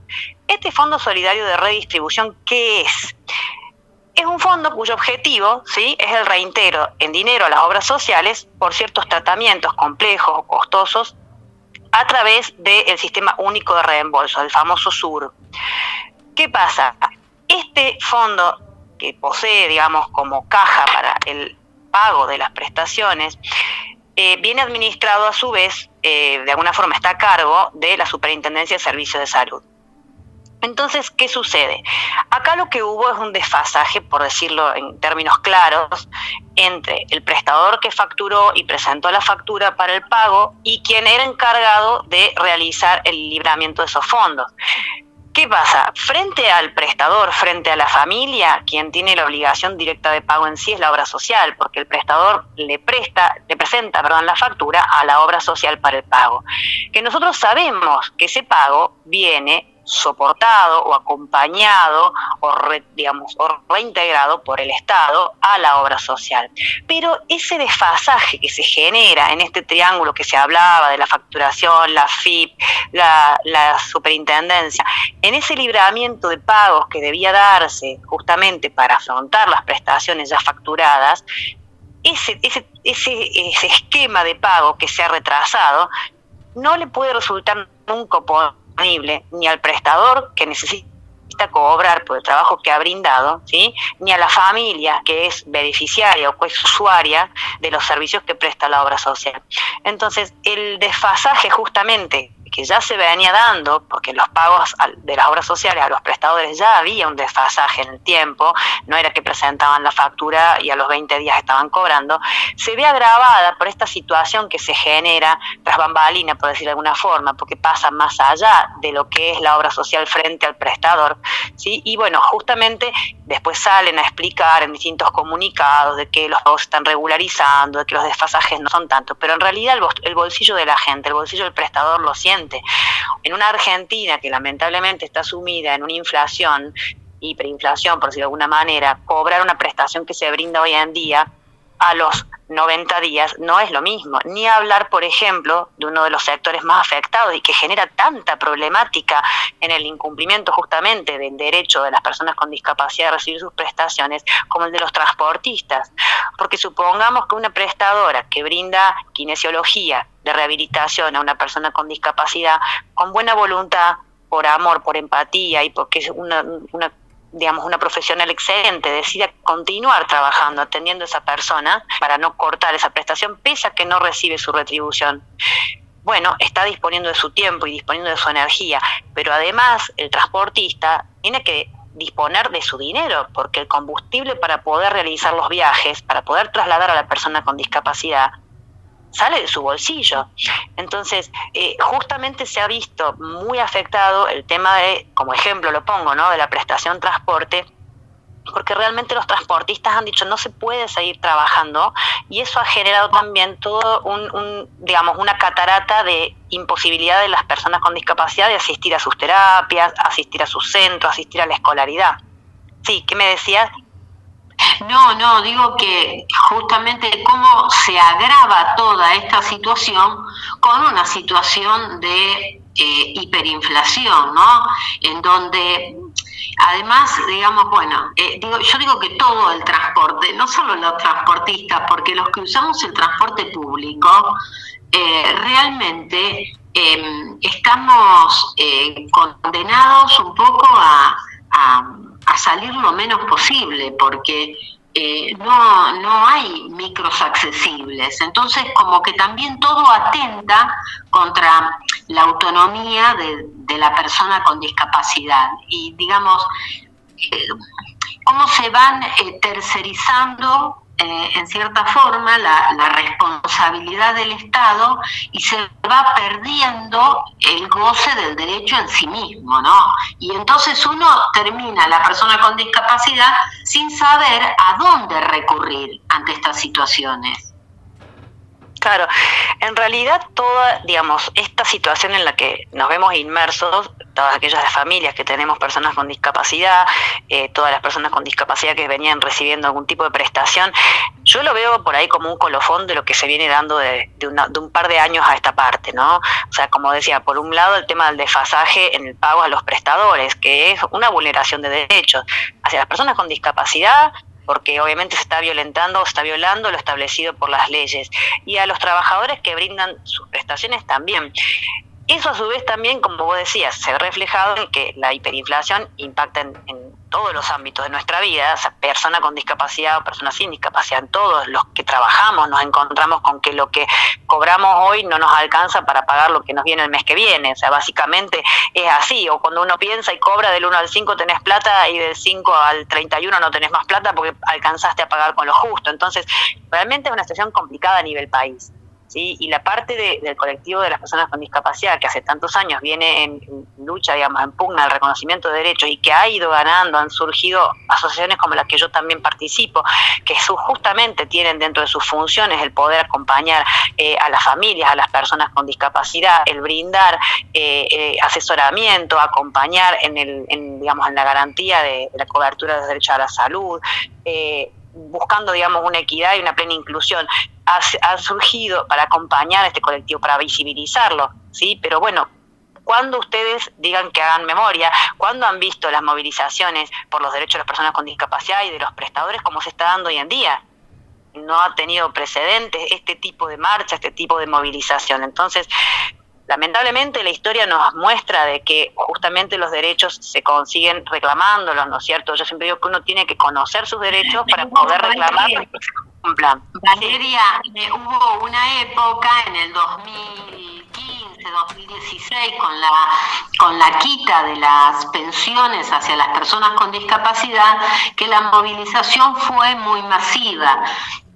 Este Fondo Solidario de Redistribución, ¿qué es? Es un fondo cuyo objetivo ¿sí? es el reintegro en dinero a las obras sociales por ciertos tratamientos complejos o costosos a través del Sistema Único de Reembolso, el famoso SUR. ¿Qué pasa? Este fondo que posee, digamos, como caja para el pago de las prestaciones, eh, viene administrado a su vez, eh, de alguna forma está a cargo de la Superintendencia de Servicios de Salud. Entonces, ¿qué sucede? Acá lo que hubo es un desfasaje, por decirlo en términos claros, entre el prestador que facturó y presentó la factura para el pago y quien era encargado de realizar el libramiento de esos fondos. ¿Qué pasa? Frente al prestador, frente a la familia, quien tiene la obligación directa de pago en sí es la obra social, porque el prestador le presta, le presenta, perdón, la factura a la obra social para el pago. Que nosotros sabemos que ese pago viene soportado o acompañado o o reintegrado por el Estado a la obra social. Pero ese desfasaje que se genera en este triángulo que se hablaba de la facturación, la FIP, la, superintendencia, en ese libramiento de pagos que debía darse justamente para afrontar las prestaciones ya facturadas, ese, esquema de pago que se ha retrasado no le puede resultar nunca oponible ni al prestador que necesita cobrar por el trabajo que ha brindado, ¿sí? ni a la familia que es beneficiaria o que es usuaria de los servicios que presta la obra social. Entonces, el desfasaje justamente que ya se venía dando, porque los pagos de las obras sociales a los prestadores ya había un desfasaje en el tiempo, no era que presentaban la factura y a los 20 días estaban cobrando, se ve agravada por esta situación que se genera tras bambalina, por decir de alguna forma, porque pasa más allá de lo que es la obra social frente al prestador, ¿sí? Y bueno, justamente después salen a explicar en distintos comunicados de que los pagos están regularizando, de que los desfasajes no son tantos, pero en realidad el bolsillo de la gente, el bolsillo del prestador lo siente. En una Argentina que lamentablemente está sumida en una inflación, hiperinflación, por decirlo de alguna manera, cobrar una prestación que se brinda hoy en día a los 90 días no es lo mismo. Ni hablar, por ejemplo, de uno de los sectores más afectados y que genera tanta problemática en el incumplimiento justamente del derecho de las personas con discapacidad a recibir sus prestaciones, como el de los transportistas. Porque supongamos que una prestadora que brinda kinesiología de rehabilitación a una persona con discapacidad, con buena voluntad, por amor, por empatía y porque es una, una digamos, una profesional excelente decida continuar trabajando, atendiendo a esa persona para no cortar esa prestación, pese a que no recibe su retribución. Bueno, está disponiendo de su tiempo y disponiendo de su energía, pero además el transportista tiene que disponer de su dinero, porque el combustible para poder realizar los viajes, para poder trasladar a la persona con discapacidad, sale de su bolsillo. Entonces, eh, justamente se ha visto muy afectado el tema de, como ejemplo lo pongo, ¿no? de la prestación transporte, porque realmente los transportistas han dicho no se puede seguir trabajando y eso ha generado también todo un, un, digamos una catarata de imposibilidad de las personas con discapacidad de asistir a sus terapias, asistir a sus centros, asistir a la escolaridad. Sí, ¿qué me decías? No, no, digo que justamente cómo se agrava toda esta situación con una situación de eh, hiperinflación, ¿no? En donde además, digamos, bueno, eh, digo, yo digo que todo el transporte, no solo los transportistas, porque los que usamos el transporte público, eh, realmente eh, estamos condenados un poco a a salir lo menos posible, porque eh, no, no hay micros accesibles. Entonces, como que también todo atenta contra la autonomía de, de la persona con discapacidad. Y digamos, eh, cómo se van eh, tercerizando eh, en cierta forma la, la, responsabilidad del Estado y se va perdiendo el goce del derecho en sí mismo, ¿no? Y entonces uno termina, la persona con discapacidad, sin saber a dónde recurrir ante estas situaciones. Claro, en realidad toda, digamos, esta situación en la que nos vemos inmersos, todas aquellas familias que tenemos personas con discapacidad, eh, todas las personas con discapacidad que venían recibiendo algún tipo de prestación, yo lo veo por ahí como un colofón de lo que se viene dando de, de, una, de un par de años a esta parte, ¿no? O sea, como decía, por un lado el tema del desfasaje en el pago a los prestadores, que es una vulneración de derechos hacia las personas con discapacidad, porque obviamente se está violentando se está violando lo establecido por las leyes, y a los trabajadores que brindan sus prestaciones también. Eso a su vez también, como vos decías, se ha reflejado en que la hiperinflación impacta en, en todos los ámbitos de nuestra vida, o sea, persona con discapacidad o persona sin discapacidad, todos los que trabajamos nos encontramos con que lo que cobramos hoy no nos alcanza para pagar lo que nos viene el mes que viene, o sea, básicamente es así, o cuando uno piensa y cobra del 1 al 5 tenés plata y del 5 al 31 no tenés más plata porque alcanzaste a pagar con lo justo, entonces realmente es una situación complicada a nivel país. ¿Sí? Y la parte de- del colectivo de las personas con discapacidad, que hace tantos años viene en, lucha, digamos, en pugna al reconocimiento de derechos y que ha ido ganando, han surgido asociaciones como las que yo también participo, que su- justamente tienen dentro de sus funciones el poder acompañar eh, a las familias, a las personas con discapacidad, el brindar eh, eh, asesoramiento, acompañar en, el, en, digamos, en la garantía de, de la cobertura de los derechos a la salud, eh, buscando digamos una equidad y una plena inclusión ha, ha surgido para acompañar a este colectivo para visibilizarlo sí pero bueno cuando ustedes digan que hagan memoria, cuando han visto las movilizaciones por los derechos de las personas con discapacidad y de los prestadores como se está dando hoy en día. No ha tenido precedentes este tipo de marcha, este tipo de movilización. Entonces, lamentablemente la historia nos muestra de que justamente los derechos se consiguen reclamándolos, ¿no es cierto? Yo siempre digo que uno tiene que conocer sus derechos para poder reclamar Valeria, eh, hubo una época en el 2015, 2016, con la, con la quita de las pensiones hacia las personas con discapacidad, que la movilización fue muy masiva.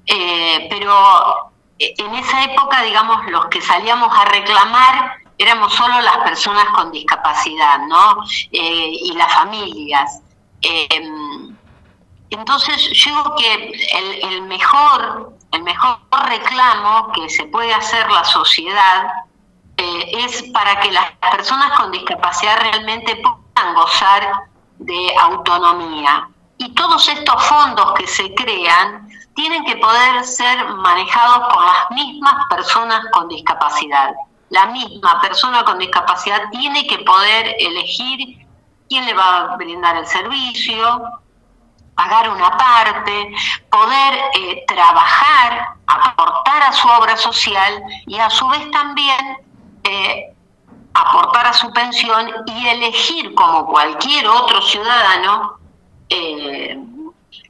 Eh, pero eh, en esa época, digamos, los que salíamos a reclamar éramos solo las personas con discapacidad, ¿no? Y las familias. Entonces, yo digo que el, mejor, el mejor reclamo que se puede hacer la sociedad eh, es para que las personas con discapacidad realmente puedan gozar de autonomía. Y todos estos fondos que se crean tienen que poder ser manejados por las mismas personas con discapacidad. La misma persona con discapacidad tiene que poder elegir quién le va a brindar el servicio, pagar una parte, poder eh, trabajar, aportar a su obra social y a su vez también eh, aportar a su pensión y elegir como cualquier otro ciudadano eh,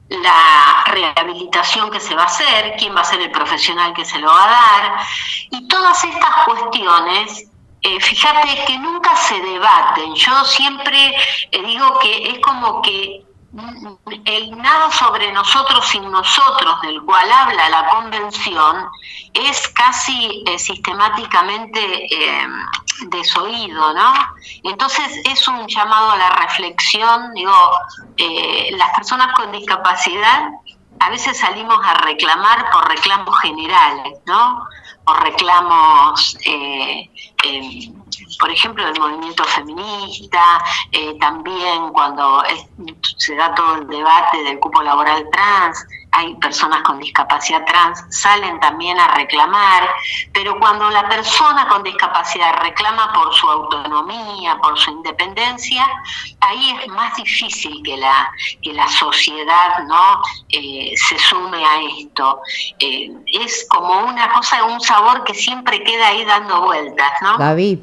la rehabilitación que se va a hacer, quién va a ser el profesional que se lo va a dar y todas estas cuestiones fíjate que nunca se debaten. Yo siempre digo que es como que el nada sobre nosotros sin nosotros, del cual habla la convención, es casi eh, sistemáticamente eh, desoído, ¿no? Entonces es un llamado a la reflexión, digo, eh, las personas con discapacidad a veces salimos a reclamar por reclamos generales, ¿no? Por reclamos, eh, eh, por ejemplo, del movimiento feminista, eh, también cuando se da todo el debate del cupo laboral trans, hay personas con discapacidad trans, salen también a reclamar, pero cuando la persona con discapacidad reclama por su autonomía, por su independencia, ahí es más difícil que la, que la sociedad ¿no? Eh, se sume a esto. Eh, es como una cosa, un sabor que siempre queda ahí dando vueltas, ¿no? Gaby,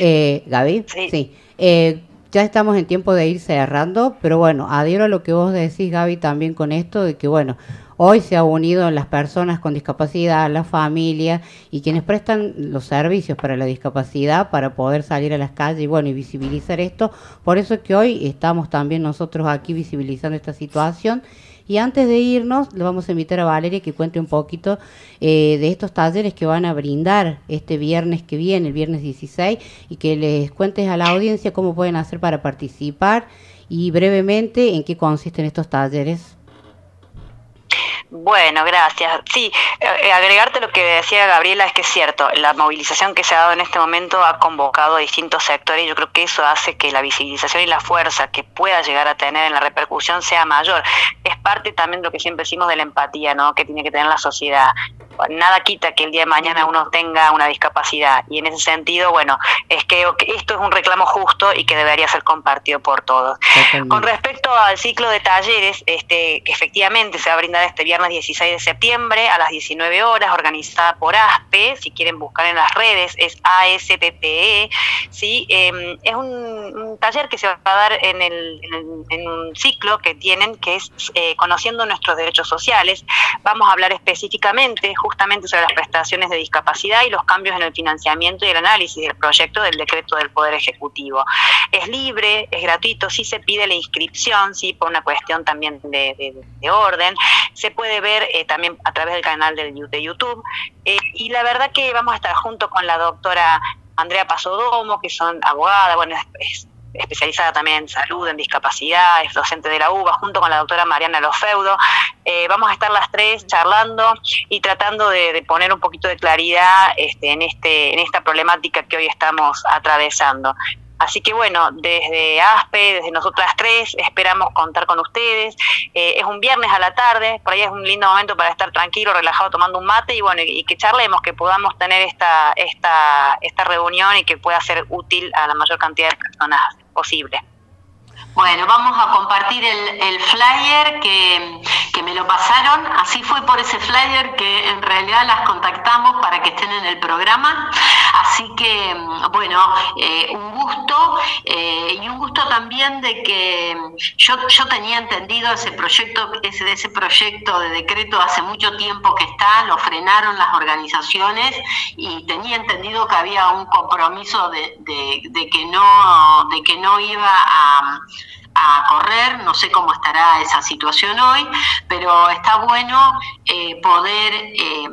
eh, Gaby, sí. Eh, ya estamos en tiempo de ir cerrando, pero bueno, adhiero a lo que vos decís, Gaby, también con esto de que, bueno, hoy se ha unido las personas con discapacidad, las familias y quienes prestan los servicios para la discapacidad para poder salir a las calles y, bueno, y visibilizar esto. Por eso es que hoy estamos también nosotros aquí visibilizando esta situación. Y antes de irnos, le vamos a invitar a Valeria que cuente un poquito eh, de estos talleres que van a brindar este viernes que viene, el viernes 16, y que les cuentes a la audiencia cómo pueden hacer para participar y brevemente en qué consisten estos talleres. Bueno, gracias. Sí, eh, agregarte lo que decía Gabriela es que es cierto, la movilización que se ha dado en este momento ha convocado a distintos sectores y yo creo que eso hace que la visibilización y la fuerza que pueda llegar a tener en la repercusión sea mayor. Es parte también de lo que siempre decimos de la empatía, ¿no? Que tiene que tener la sociedad. Nada quita que el día de mañana uno tenga una discapacidad y en ese sentido, bueno, es que esto es un reclamo justo y que debería ser compartido por todos. Con respecto al ciclo de talleres, este, que efectivamente se va a brindar este viernes 16 de septiembre a las 19 horas, organizada por ASPE, si quieren buscar en las redes, es ASPPE, ¿sí? Eh, es un, un taller que se va a dar en, el, en, el- en un ciclo que tienen, que es eh, Conociendo nuestros derechos sociales. Vamos a hablar específicamente justamente sobre las prestaciones de discapacidad y los cambios en el financiamiento y el análisis del proyecto del decreto del Poder Ejecutivo. Es libre, es gratuito, sí se pide la inscripción, sí, por una cuestión también de, de- de orden. Se puede ver eh, también a través del canal de YouTube. Eh, y la verdad que vamos a estar junto con la doctora Andrea Pasodomo, que son abogada, bueno, es especializada también en salud, en discapacidad, es docente de la UBA, junto con la doctora Mariana Lofeudo. Eh, vamos a estar las tres charlando y tratando de, de poner un poquito de claridad este, en, este, en esta problemática que hoy estamos atravesando. Así que bueno, desde ASPE, desde nosotras tres, esperamos contar con ustedes. Eh, es un viernes a la tarde, por ahí es un lindo momento para estar tranquilo, relajado, tomando un mate y bueno, y, que charlemos, que podamos tener esta, esta, esta reunión y que pueda ser útil a la mayor cantidad de personas posible. Bueno, vamos a compartir el, flyer que, que me lo pasaron. Así fue por ese flyer que en realidad las contactamos para que estén en el programa. Así que, bueno, eh, un gusto eh, y un gusto también de que yo, yo tenía entendido ese proyecto, ese, ese proyecto de decreto hace mucho tiempo que está, lo frenaron las organizaciones y tenía entendido que había un compromiso de, de- de que no, de que no iba a a correr, no sé cómo estará esa situación hoy, pero está bueno eh, poder eh,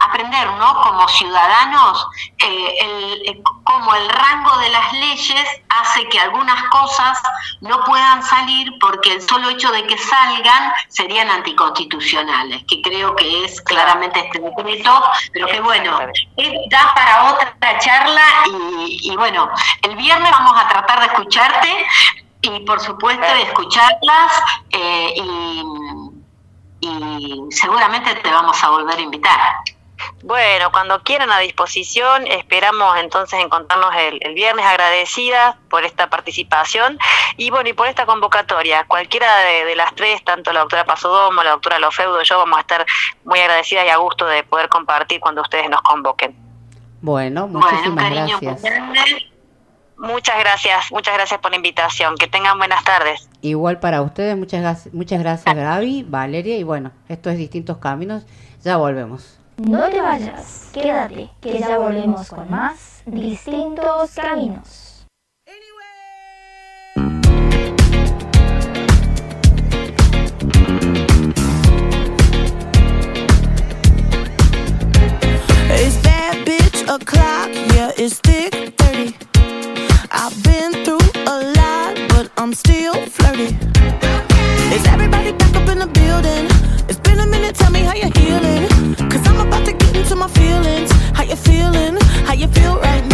aprender, ¿no? Como ciudadanos, eh, el- el- cómo el rango de las leyes hace que algunas cosas no puedan salir porque el solo hecho de que salgan serían anticonstitucionales, que creo que es claramente este decreto, pero que bueno, eh, da para otra charla y, y bueno, el viernes vamos a tratar de escucharte y por supuesto de escucharlas eh, y, y seguramente te vamos a volver a invitar. Bueno, cuando quieran a disposición, esperamos entonces encontrarnos el, el viernes agradecidas por esta participación y bueno, y por esta convocatoria. Cualquiera de, de las tres, tanto la doctora Pasodomo, la doctora Lofeudo, yo vamos a estar muy agradecidas y a gusto de poder compartir cuando ustedes nos convoquen. Bueno, Bueno, muchísimas cariño muy gracias. Muchas gracias, muchas gracias por la invitación. Que tengan buenas tardes. Igual para ustedes, muchas, gracias- muchas gracias Gaby, Valeria y bueno, esto es Distintos Caminos, ya volvemos. No te vayas, quédate, que ya volvemos con más distintos caminos. It's bitch o'clock, yeah, it's thick 30. I've been through a lot, but I'm still flirty. Is everybody back up in the building? It's been a minute, tell me how you're I'm about to get into my feelings. How you feeling? How you feel right now?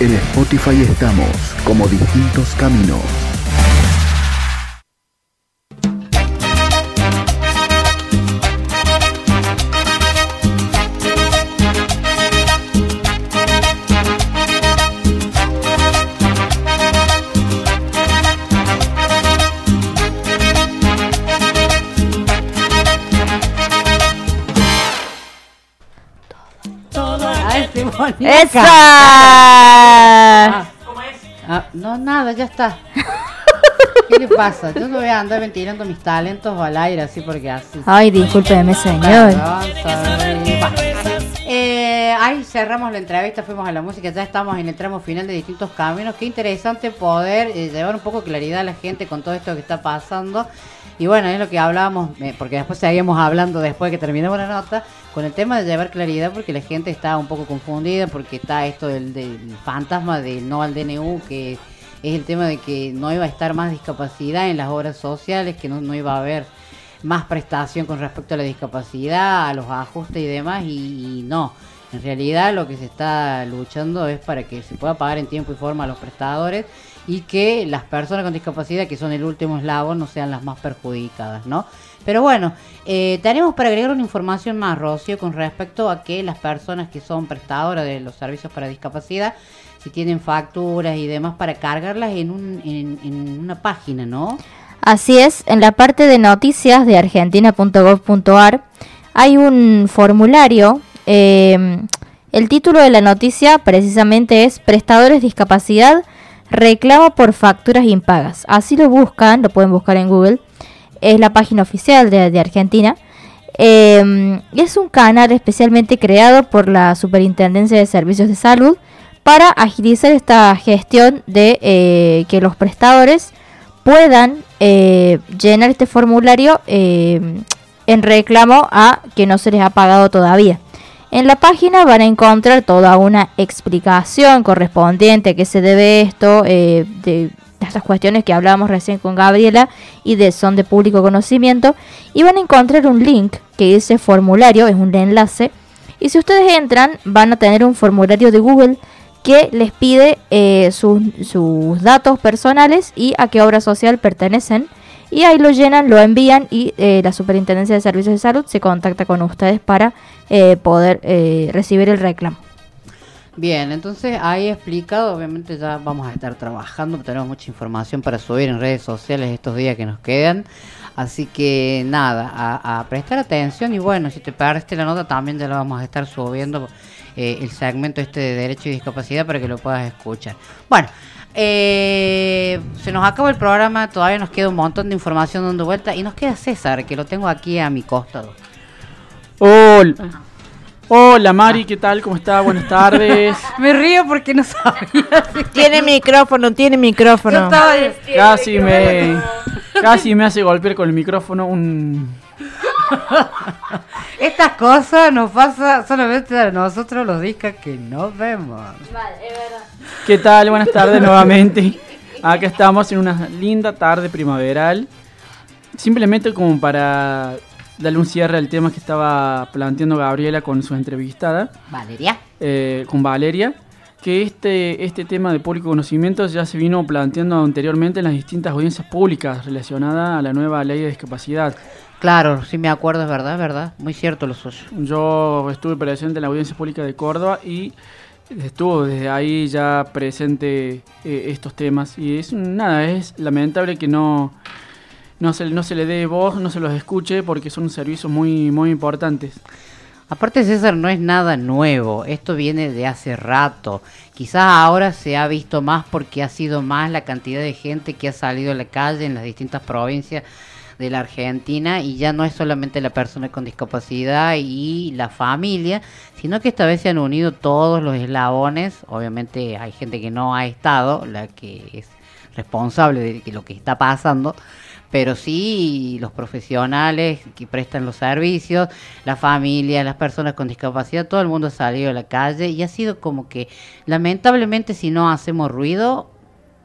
En Spotify estamos como distintos caminos. ¡Esa! Ah, ah, no, nada, ya está. ¿Qué le pasa? Yo no voy a andar ventilando mis talentos al aire así porque así. Ay, discúlpeme, señor. Eh, ahí cerramos la entrevista, fuimos a la música, ya estamos en el tramo final de distintos caminos. Qué interesante poder eh, llevar un poco de claridad a la gente con todo esto que está pasando. Y bueno, es lo que hablábamos, eh, porque después seguimos hablando después de que terminemos la nota, con el tema de llevar claridad, porque la gente está un poco confundida, porque está esto del, del fantasma del no al DNU, que es el tema de que no iba a estar más discapacidad en las obras sociales, que no, no iba a haber más prestación con respecto a la discapacidad, a los ajustes y demás, y, y no. En realidad lo que se está luchando es para que se pueda pagar en tiempo y forma a los prestadores y que las personas con discapacidad, que son el último eslabón, no sean las más perjudicadas, ¿no? Pero bueno, eh, tenemos para agregar una información más, Rocío, con respecto a que las personas que son prestadoras de los servicios para discapacidad, si tienen facturas y demás, para cargarlas en, un, en, una página, ¿no? Así es, en la parte de noticias de argentina.gov.ar hay un formulario. eh, el título de la noticia precisamente es Prestadores Discapacidad reclamo por facturas impagas. Así lo buscan, lo pueden buscar en Google. Es la página oficial de, Argentina. Eh, es un canal especialmente creado por la Superintendencia de Servicios de Salud para agilizar esta gestión de eh, que los prestadores puedan eh, llenar este formulario eh, en reclamo a que no se les ha pagado todavía. En la página van a encontrar toda una explicación correspondiente a qué se debe esto, eh, estas cuestiones que hablábamos recién con Gabriela y de son de público conocimiento. Y van a encontrar un link que dice formulario, es un enlace. Y si ustedes entran, van a tener un formulario de Google que les pide eh, sus, datos personales y a qué obra social pertenecen. Y ahí lo llenan, lo envían y eh, la Superintendencia de Servicios de Salud se contacta con ustedes para eh, poder eh, recibir el reclamo. Bien, entonces ahí explicado, obviamente ya vamos a estar trabajando, tenemos mucha información para subir en redes sociales estos días que nos quedan. Así que nada, a, prestar atención y bueno, si te perdiste la nota también ya la vamos a estar subiendo eh, el segmento este de derecho y discapacidad para que lo puedas escuchar. Bueno, eh, se nos acaba el programa, todavía nos queda un montón de información dando vuelta y nos queda César, que lo tengo aquí a mi costado. Hola. Hola Mari, ¿qué tal? ¿Cómo está? Buenas tardes. Me río porque no sabía. Tiene micrófono, tiene micrófono. Casi me casi me hace golpear con el micrófono un Estas cosas nos pasa solamente a nosotros los discas que no vemos. ¿Qué tal? Buenas tardes nuevamente. Acá estamos en una linda tarde primaveral. Simplemente como para darle un cierre al tema que estaba planteando Gabriela con su entrevistada. Valeria. eh, con Valeria, que este, este tema de público conocimiento ya se vino planteando anteriormente en las distintas audiencias públicas relacionadas a la nueva ley de discapacidad. Claro, sí me acuerdo, es verdad, es verdad. Muy cierto lo suyo. Yo estuve presente en la audiencia pública de Córdoba y estuvo desde ahí ya presente eh, estos temas. Y es nada, es lamentable que no, no se, no se le dé voz, no se los escuche, porque son servicios muy, muy importantes. Aparte César no es nada nuevo, esto viene de hace rato. Quizás ahora se ha visto más porque ha sido más la cantidad de gente que ha salido a la calle en las distintas provincias de la Argentina y ya no es solamente la persona con discapacidad y la familia, sino que esta vez se han unido todos los eslabones. Obviamente hay gente que no ha estado, la que es responsable de lo que está pasando, pero sí los profesionales que prestan los servicios, la familia, las personas con discapacidad, todo el mundo ha salido a la calle y ha sido como que lamentablemente si no hacemos ruido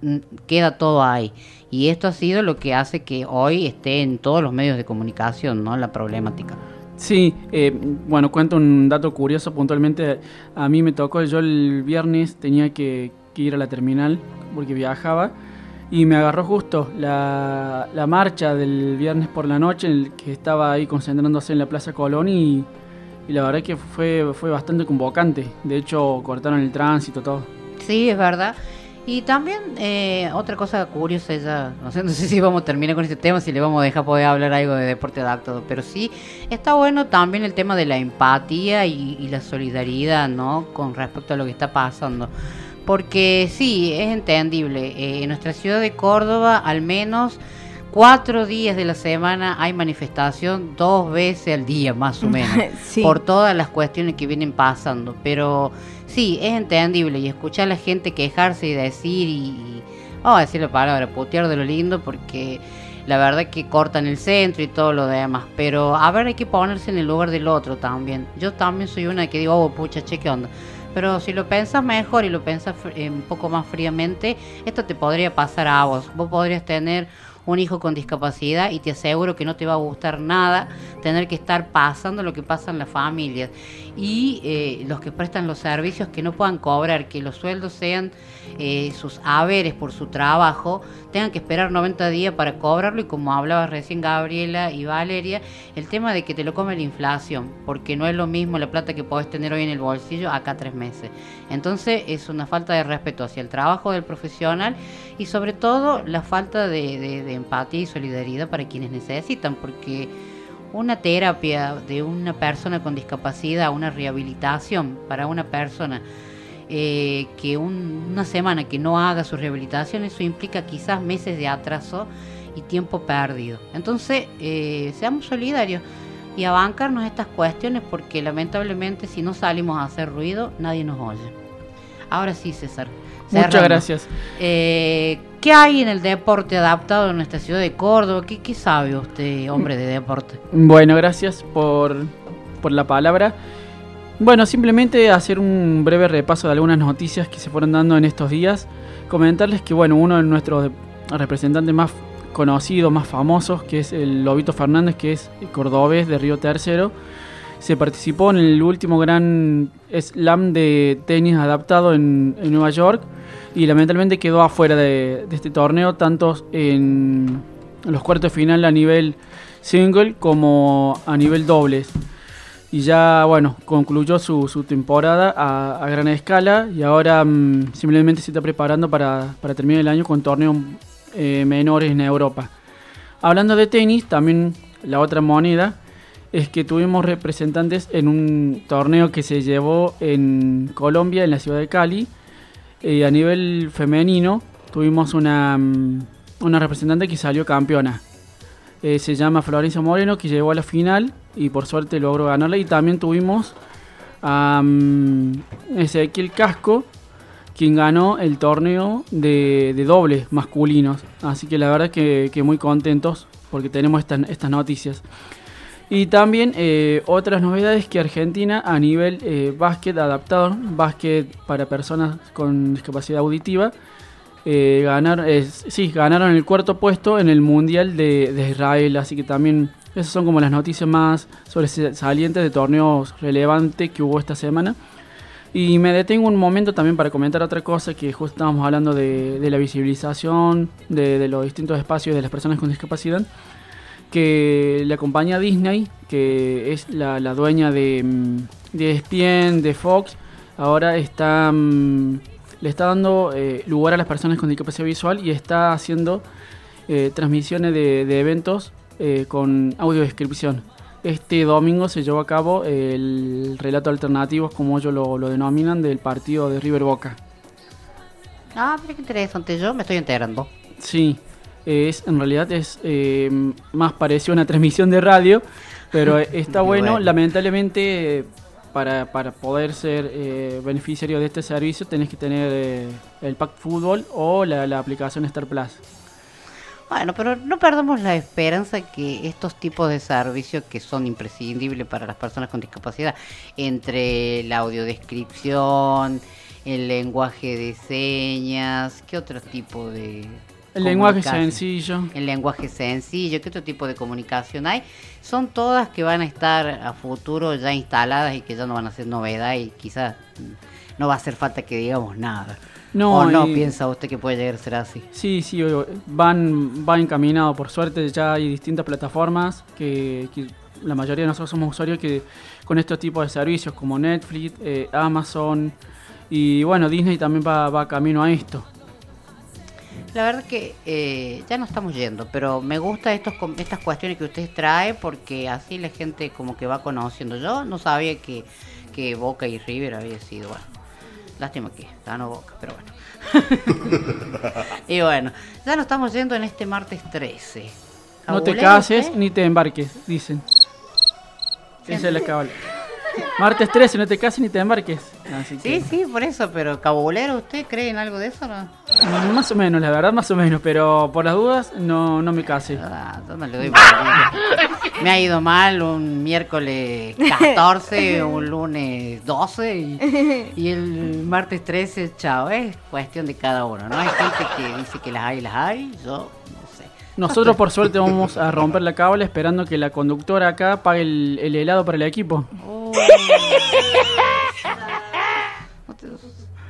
mm, queda todo ahí y esto ha sido lo que hace que hoy esté en todos los medios de comunicación, ¿no? La problemática. Sí, eh, bueno, cuento un dato curioso puntualmente. A mí me tocó, yo el viernes tenía que, que ir a la terminal porque viajaba y me agarró justo la, la marcha del viernes por la noche en el que estaba ahí concentrándose en la Plaza Colón y, y la verdad que fue, fue bastante convocante. De hecho, cortaron el tránsito, todo. Sí, es verdad. Y también eh, otra cosa curiosa, ya, no sé, no sé si vamos a terminar con este tema, si le vamos a dejar poder hablar algo de deporte adaptado, pero sí está bueno también el tema de la empatía y, y la solidaridad, ¿no? Con respecto a lo que está pasando. Porque sí, es entendible, eh, en nuestra ciudad de Córdoba al menos cuatro días de la semana hay manifestación dos veces al día más o menos Sí. por todas las cuestiones que vienen pasando. Pero sí es entendible y escuchar a la gente quejarse y decir y, y- vamos a decir la palabra putear de lo lindo porque la verdad que cortan el centro y todo lo demás. Pero a ver hay que ponerse en el lugar del otro también. Yo también soy una que digo oh pucha che qué onda pero si lo pensas mejor y lo pensas fr- eh, un poco más fríamente, esto te podría pasar a vos. Vos podrías tener un hijo con discapacidad y te aseguro que no te va a gustar nada tener que estar pasando lo que pasa en las familias. Y eh, los que prestan los servicios que no puedan cobrar, que los sueldos sean eh, sus haberes por su trabajo, tengan que esperar 90 días para cobrarlo y como hablaba recién Gabriela y Valeria, el tema de que te lo come la inflación, porque no es lo mismo la plata que podés tener hoy en el bolsillo acá tres meses. Entonces es una falta de respeto hacia el trabajo del profesional y sobre todo la falta de, de- de empatía y solidaridad para quienes necesitan, porque una terapia de una persona con discapacidad, una rehabilitación para una persona eh, que un- una semana que no haga su rehabilitación, eso implica quizás meses de atraso y tiempo perdido. Entonces, eh, seamos solidarios y a bancarnos estas cuestiones porque lamentablemente si no salimos a hacer ruido, nadie nos oye. Ahora sí, César. Muchas cerrando. gracias. Eh, ¿Qué hay en el deporte adaptado en nuestra ciudad de Córdoba? ¿Qué, qué sabe usted, hombre de deporte? Bueno, gracias por, por la palabra. Bueno, simplemente hacer un breve repaso de algunas noticias que se fueron dando en estos días. Comentarles que, bueno, uno de nuestros representantes más conocidos, más famosos, que es el Lobito Fernández, que es cordobés de Río Tercero, se participó en el último gran slam de tenis adaptado en, en Nueva York y lamentablemente quedó afuera de, de este torneo, tanto en los cuartos de final a nivel single como a nivel dobles. Y ya, bueno, concluyó su, temporada a, gran escala y ahora mm, simplemente se está preparando para, para terminar el año con torneos eh, menores en Europa. Hablando de tenis, también la otra moneda es que tuvimos representantes en un torneo que se llevó en Colombia, en la ciudad de Cali. Eh, a nivel femenino tuvimos una, mm, una representante que salió campeona. Eh, se llama Florencia Moreno, que llegó a la final y por suerte logró ganarla. Y también tuvimos a mm, Ezequiel Casco, quien ganó el torneo de, de dobles masculinos. Así que la verdad que, muy contentos porque tenemos estas, noticias. Y también eh, otras novedades que Argentina a nivel eh, básquet adaptado, básquet para personas con discapacidad auditiva, eh, ganaron, eh, sí, ganaron el cuarto puesto en el Mundial de, de Israel. Así que también esas son como las noticias más sobresalientes de torneos relevantes que hubo esta semana. Y me detengo un momento también para comentar otra cosa que justo estábamos hablando de, de la visibilización de, de los distintos espacios de las personas con discapacidad que la compañía Disney, que es la, la dueña de, mm, de ESPN, de Fox, ahora está mm, le está dando eh, lugar a las personas con discapacidad visual y está haciendo eh, transmisiones de, de eventos eh, con audiodescripción. Este domingo se llevó a cabo el relato alternativo, como ellos lo, lo denominan, del partido de River Boca. Ah, mira qué interesante. Yo me estoy enterando. Sí, es, en realidad es eh, más parecido a una transmisión de radio, pero está bueno. bueno. Lamentablemente, para, para poder ser eh, beneficiario de este servicio, tenés que tener eh, el Pack Fútbol o la, la aplicación Star Plus. Bueno, pero no perdamos la esperanza que estos tipos de servicios que son imprescindibles para las personas con discapacidad, entre la audiodescripción, el lenguaje de señas, ¿qué otro tipo de... El lenguaje sencillo. El lenguaje sencillo, ¿qué otro tipo de comunicación hay? Son todas que van a estar a futuro ya instaladas y que ya no van a ser novedad y quizás no va a hacer falta que digamos nada. No, ¿O no y- piensa usted que puede llegar a ser así? Sí, sí, van, va encaminado. Por suerte ya hay distintas plataformas que, que la mayoría de nosotros somos usuarios que con estos tipos de servicios como Netflix, eh, Amazon y bueno, Disney también va, va camino a esto. La verdad que eh, ya no estamos yendo, pero me gusta estos estas cuestiones que usted trae porque así la gente como que va conociendo. Yo no sabía que, que Boca y River había sido, bueno, lástima que ganó Boca, pero bueno. y bueno, ya nos estamos yendo en este martes 13. No te ¿Cabulero cases usted? ni te embarques, dicen. Esa es la cabala. Martes 13, no te cases ni te embarques. Así que- Sí, sí, por eso, pero cabulero, ¿usted cree en algo de eso no? Mm, Más o menos, la verdad, más o menos, pero por las dudas no, no me case. Ah, le doy por. Me ha ido mal un miércoles 14, un lunes 12 y, y el martes 13, chao. Es cuestión de cada uno, ¿no? Hay gente que dice que las hay, las hay. Yo. Nosotros por suerte vamos a romper la cábala esperando que la conductora acá pague el, el helado para el equipo.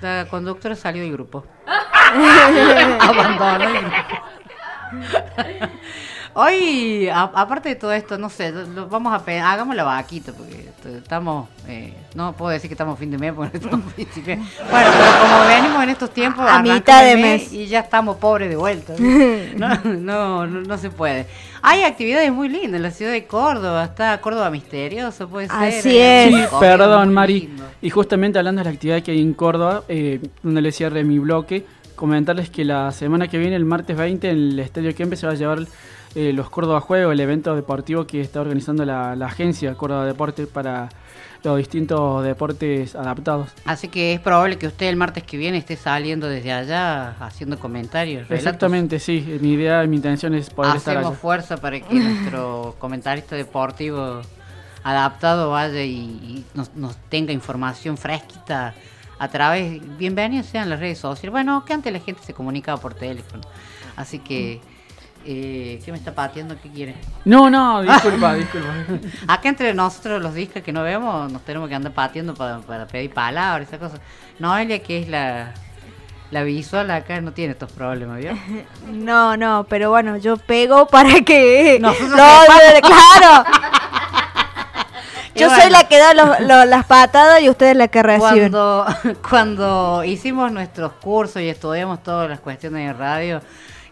La conductora salió del grupo. Abandonó el grupo. Hoy, a- aparte de todo esto, no sé, lo- lo vamos a hagamos la vaquita porque estamos, eh, no puedo decir que estamos fin de mes porque no estamos principio. Bueno, pero como venimos en estos tiempos, A mitad de mes mes. y ya estamos pobres de vuelta. ¿no? No, no, no, no se puede. Hay actividades muy lindas en la ciudad de Córdoba, está Córdoba misterioso, puede ser. Así es. Sí, perdón, Mari. Y justamente hablando de la actividad que hay en Córdoba, eh, donde le cierre mi bloque, comentarles que la semana que viene, el martes 20, en el Estadio Kempe se va a llevar eh, los Córdoba Juegos, el evento deportivo que está organizando la, la agencia Córdoba Deporte para los distintos deportes adaptados. Así que es probable que usted el martes que viene esté saliendo desde allá haciendo comentarios. relatos. Exactamente, sí. Mi idea mi intención es poder estar Hacemos fuerza para que nuestro comentarista deportivo adaptado vaya y, y nos, nos tenga información fresquita a través. Bienvenidos sean las redes sociales. Bueno, que antes la gente se comunicaba por teléfono. Así que. Eh, ¿Qué me está pateando? ¿Qué quiere? No, no, disculpa, disculpa. Acá entre nosotros los discos que no vemos nos tenemos que andar pateando para, para pedir palabras, esas cosas. Noelia, que es la, la visual, acá no tiene estos problemas, ¿vio? No, no, pero bueno, yo pego para que... Nosotros No, claro. Yo bueno. soy la que da los- los- las patadas y ustedes la que reciben. Cuando, cuando hicimos nuestros cursos y estudiamos todas las cuestiones de radio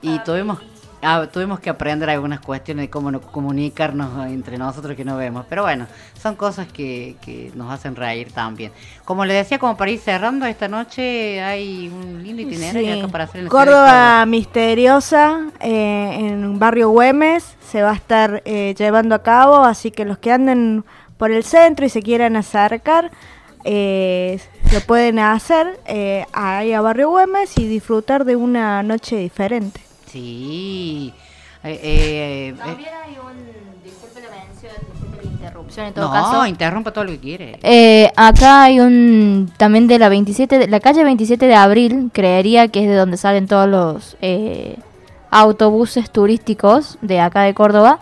y tuvimos ah, tuvimos que aprender algunas cuestiones de cómo no comunicarnos entre nosotros que no vemos. Pero bueno, son cosas que, que nos hacen reír también. Como le decía, como para ir cerrando, esta noche hay un lindo itinerario Sí. acá para hacer en Córdoba misteriosa eh, en barrio Güemes se va a estar eh, llevando a cabo, así que los que anden por el centro y se quieran acercar eh, lo pueden hacer eh, ahí a barrio Güemes y disfrutar de una noche diferente. Sí. Eh, eh, eh, También hay un, disculpe la mención, disculpe la interrupción en todo no, caso. interrumpa todo lo que quiere. Eh, acá hay un también de la 27, de- la calle 27 de abril, creería que es de donde salen todos los eh, autobuses turísticos de acá de Córdoba.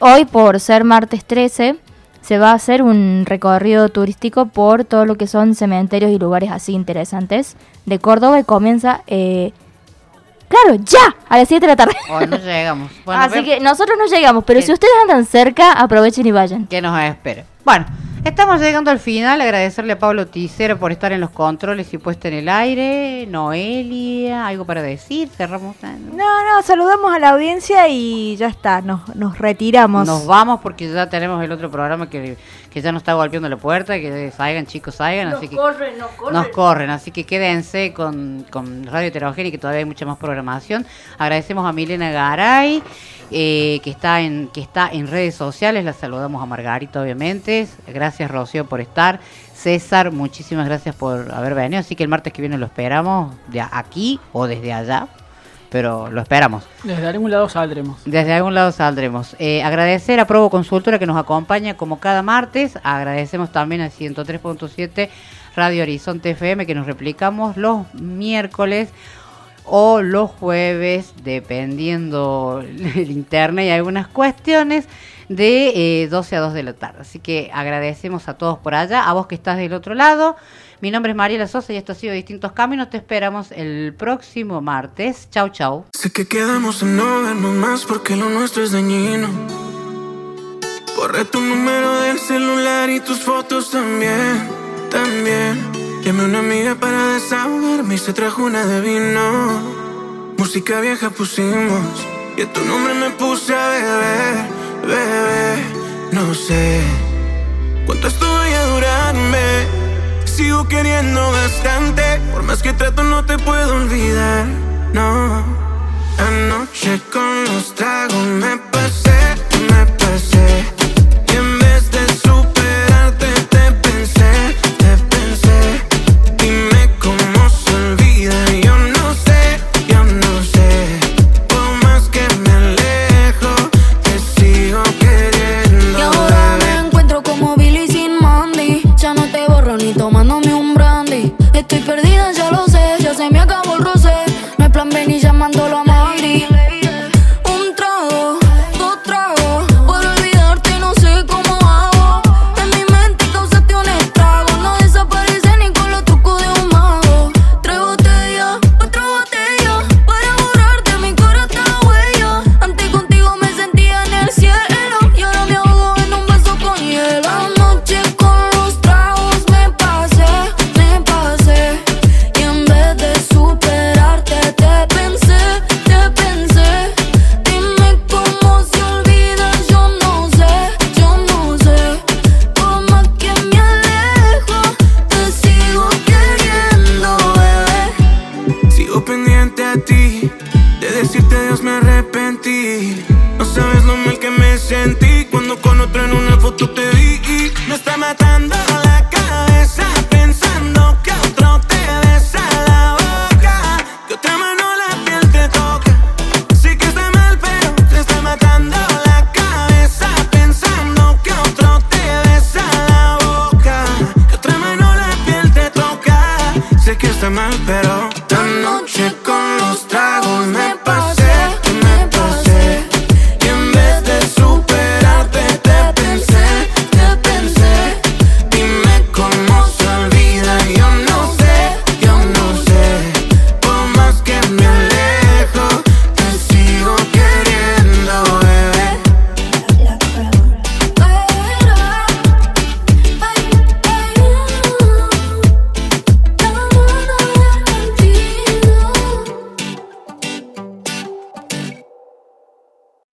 Hoy, por ser martes 13, se va a hacer un recorrido turístico por todo lo que son cementerios y lugares así interesantes de Córdoba y comienza, eh, claro, ya, a las 7 de la tarde. Hoy no llegamos. Bueno, así que nosotros no llegamos, pero ¿Qué? si ustedes andan cerca, aprovechen y vayan. que nos espera. Bueno, Estamos llegando al final, agradecerle a Pablo Ticero por estar en los controles y puesta en el aire. Noelia, ¿algo para decir? Cerramos. No, no, saludamos a la audiencia y ya está, nos, nos retiramos. Nos vamos porque ya tenemos el otro programa que, que ya nos está golpeando la puerta, que salgan chicos, salgan, Nos así que corren, nos corren. nos corren, así que quédense con, con Radio Heterogénea que todavía hay mucha más programación. Agradecemos a Milena Garay, eh, que está en que está en redes sociales, la saludamos a Margarita obviamente. Gracias Rocío por estar. César, muchísimas gracias por haber venido, así que el martes que viene lo esperamos de aquí o desde allá, pero lo esperamos. Desde algún lado saldremos. Desde algún lado saldremos. Eh, agradecer a Provo Consultora que nos acompaña como cada martes. Agradecemos también a 103.7 Radio Horizonte FM que nos replicamos los miércoles o los jueves, dependiendo el internet y algunas cuestiones, de eh, 12 a 2 de la tarde. Así que agradecemos a todos por allá, a vos que estás del otro lado. Mi nombre es Mariela Sosa y esto ha sido Distintos Caminos. Te esperamos el próximo martes. Chau, chau. Sé que quedamos en no vernos más porque lo nuestro es dañino. Borré tu número del celular y tus fotos también, también. Llamé a una amiga para desahogarme y se trajo una de vino. Música vieja pusimos y a tu nombre me puse a beber, bebé. No sé cuánto esto vaya a durarme. Sigo queriendo bastante, por más que trato no te puedo olvidar, no. Anoche con los tragos me pasé, me pasé. Foto te vi. Me está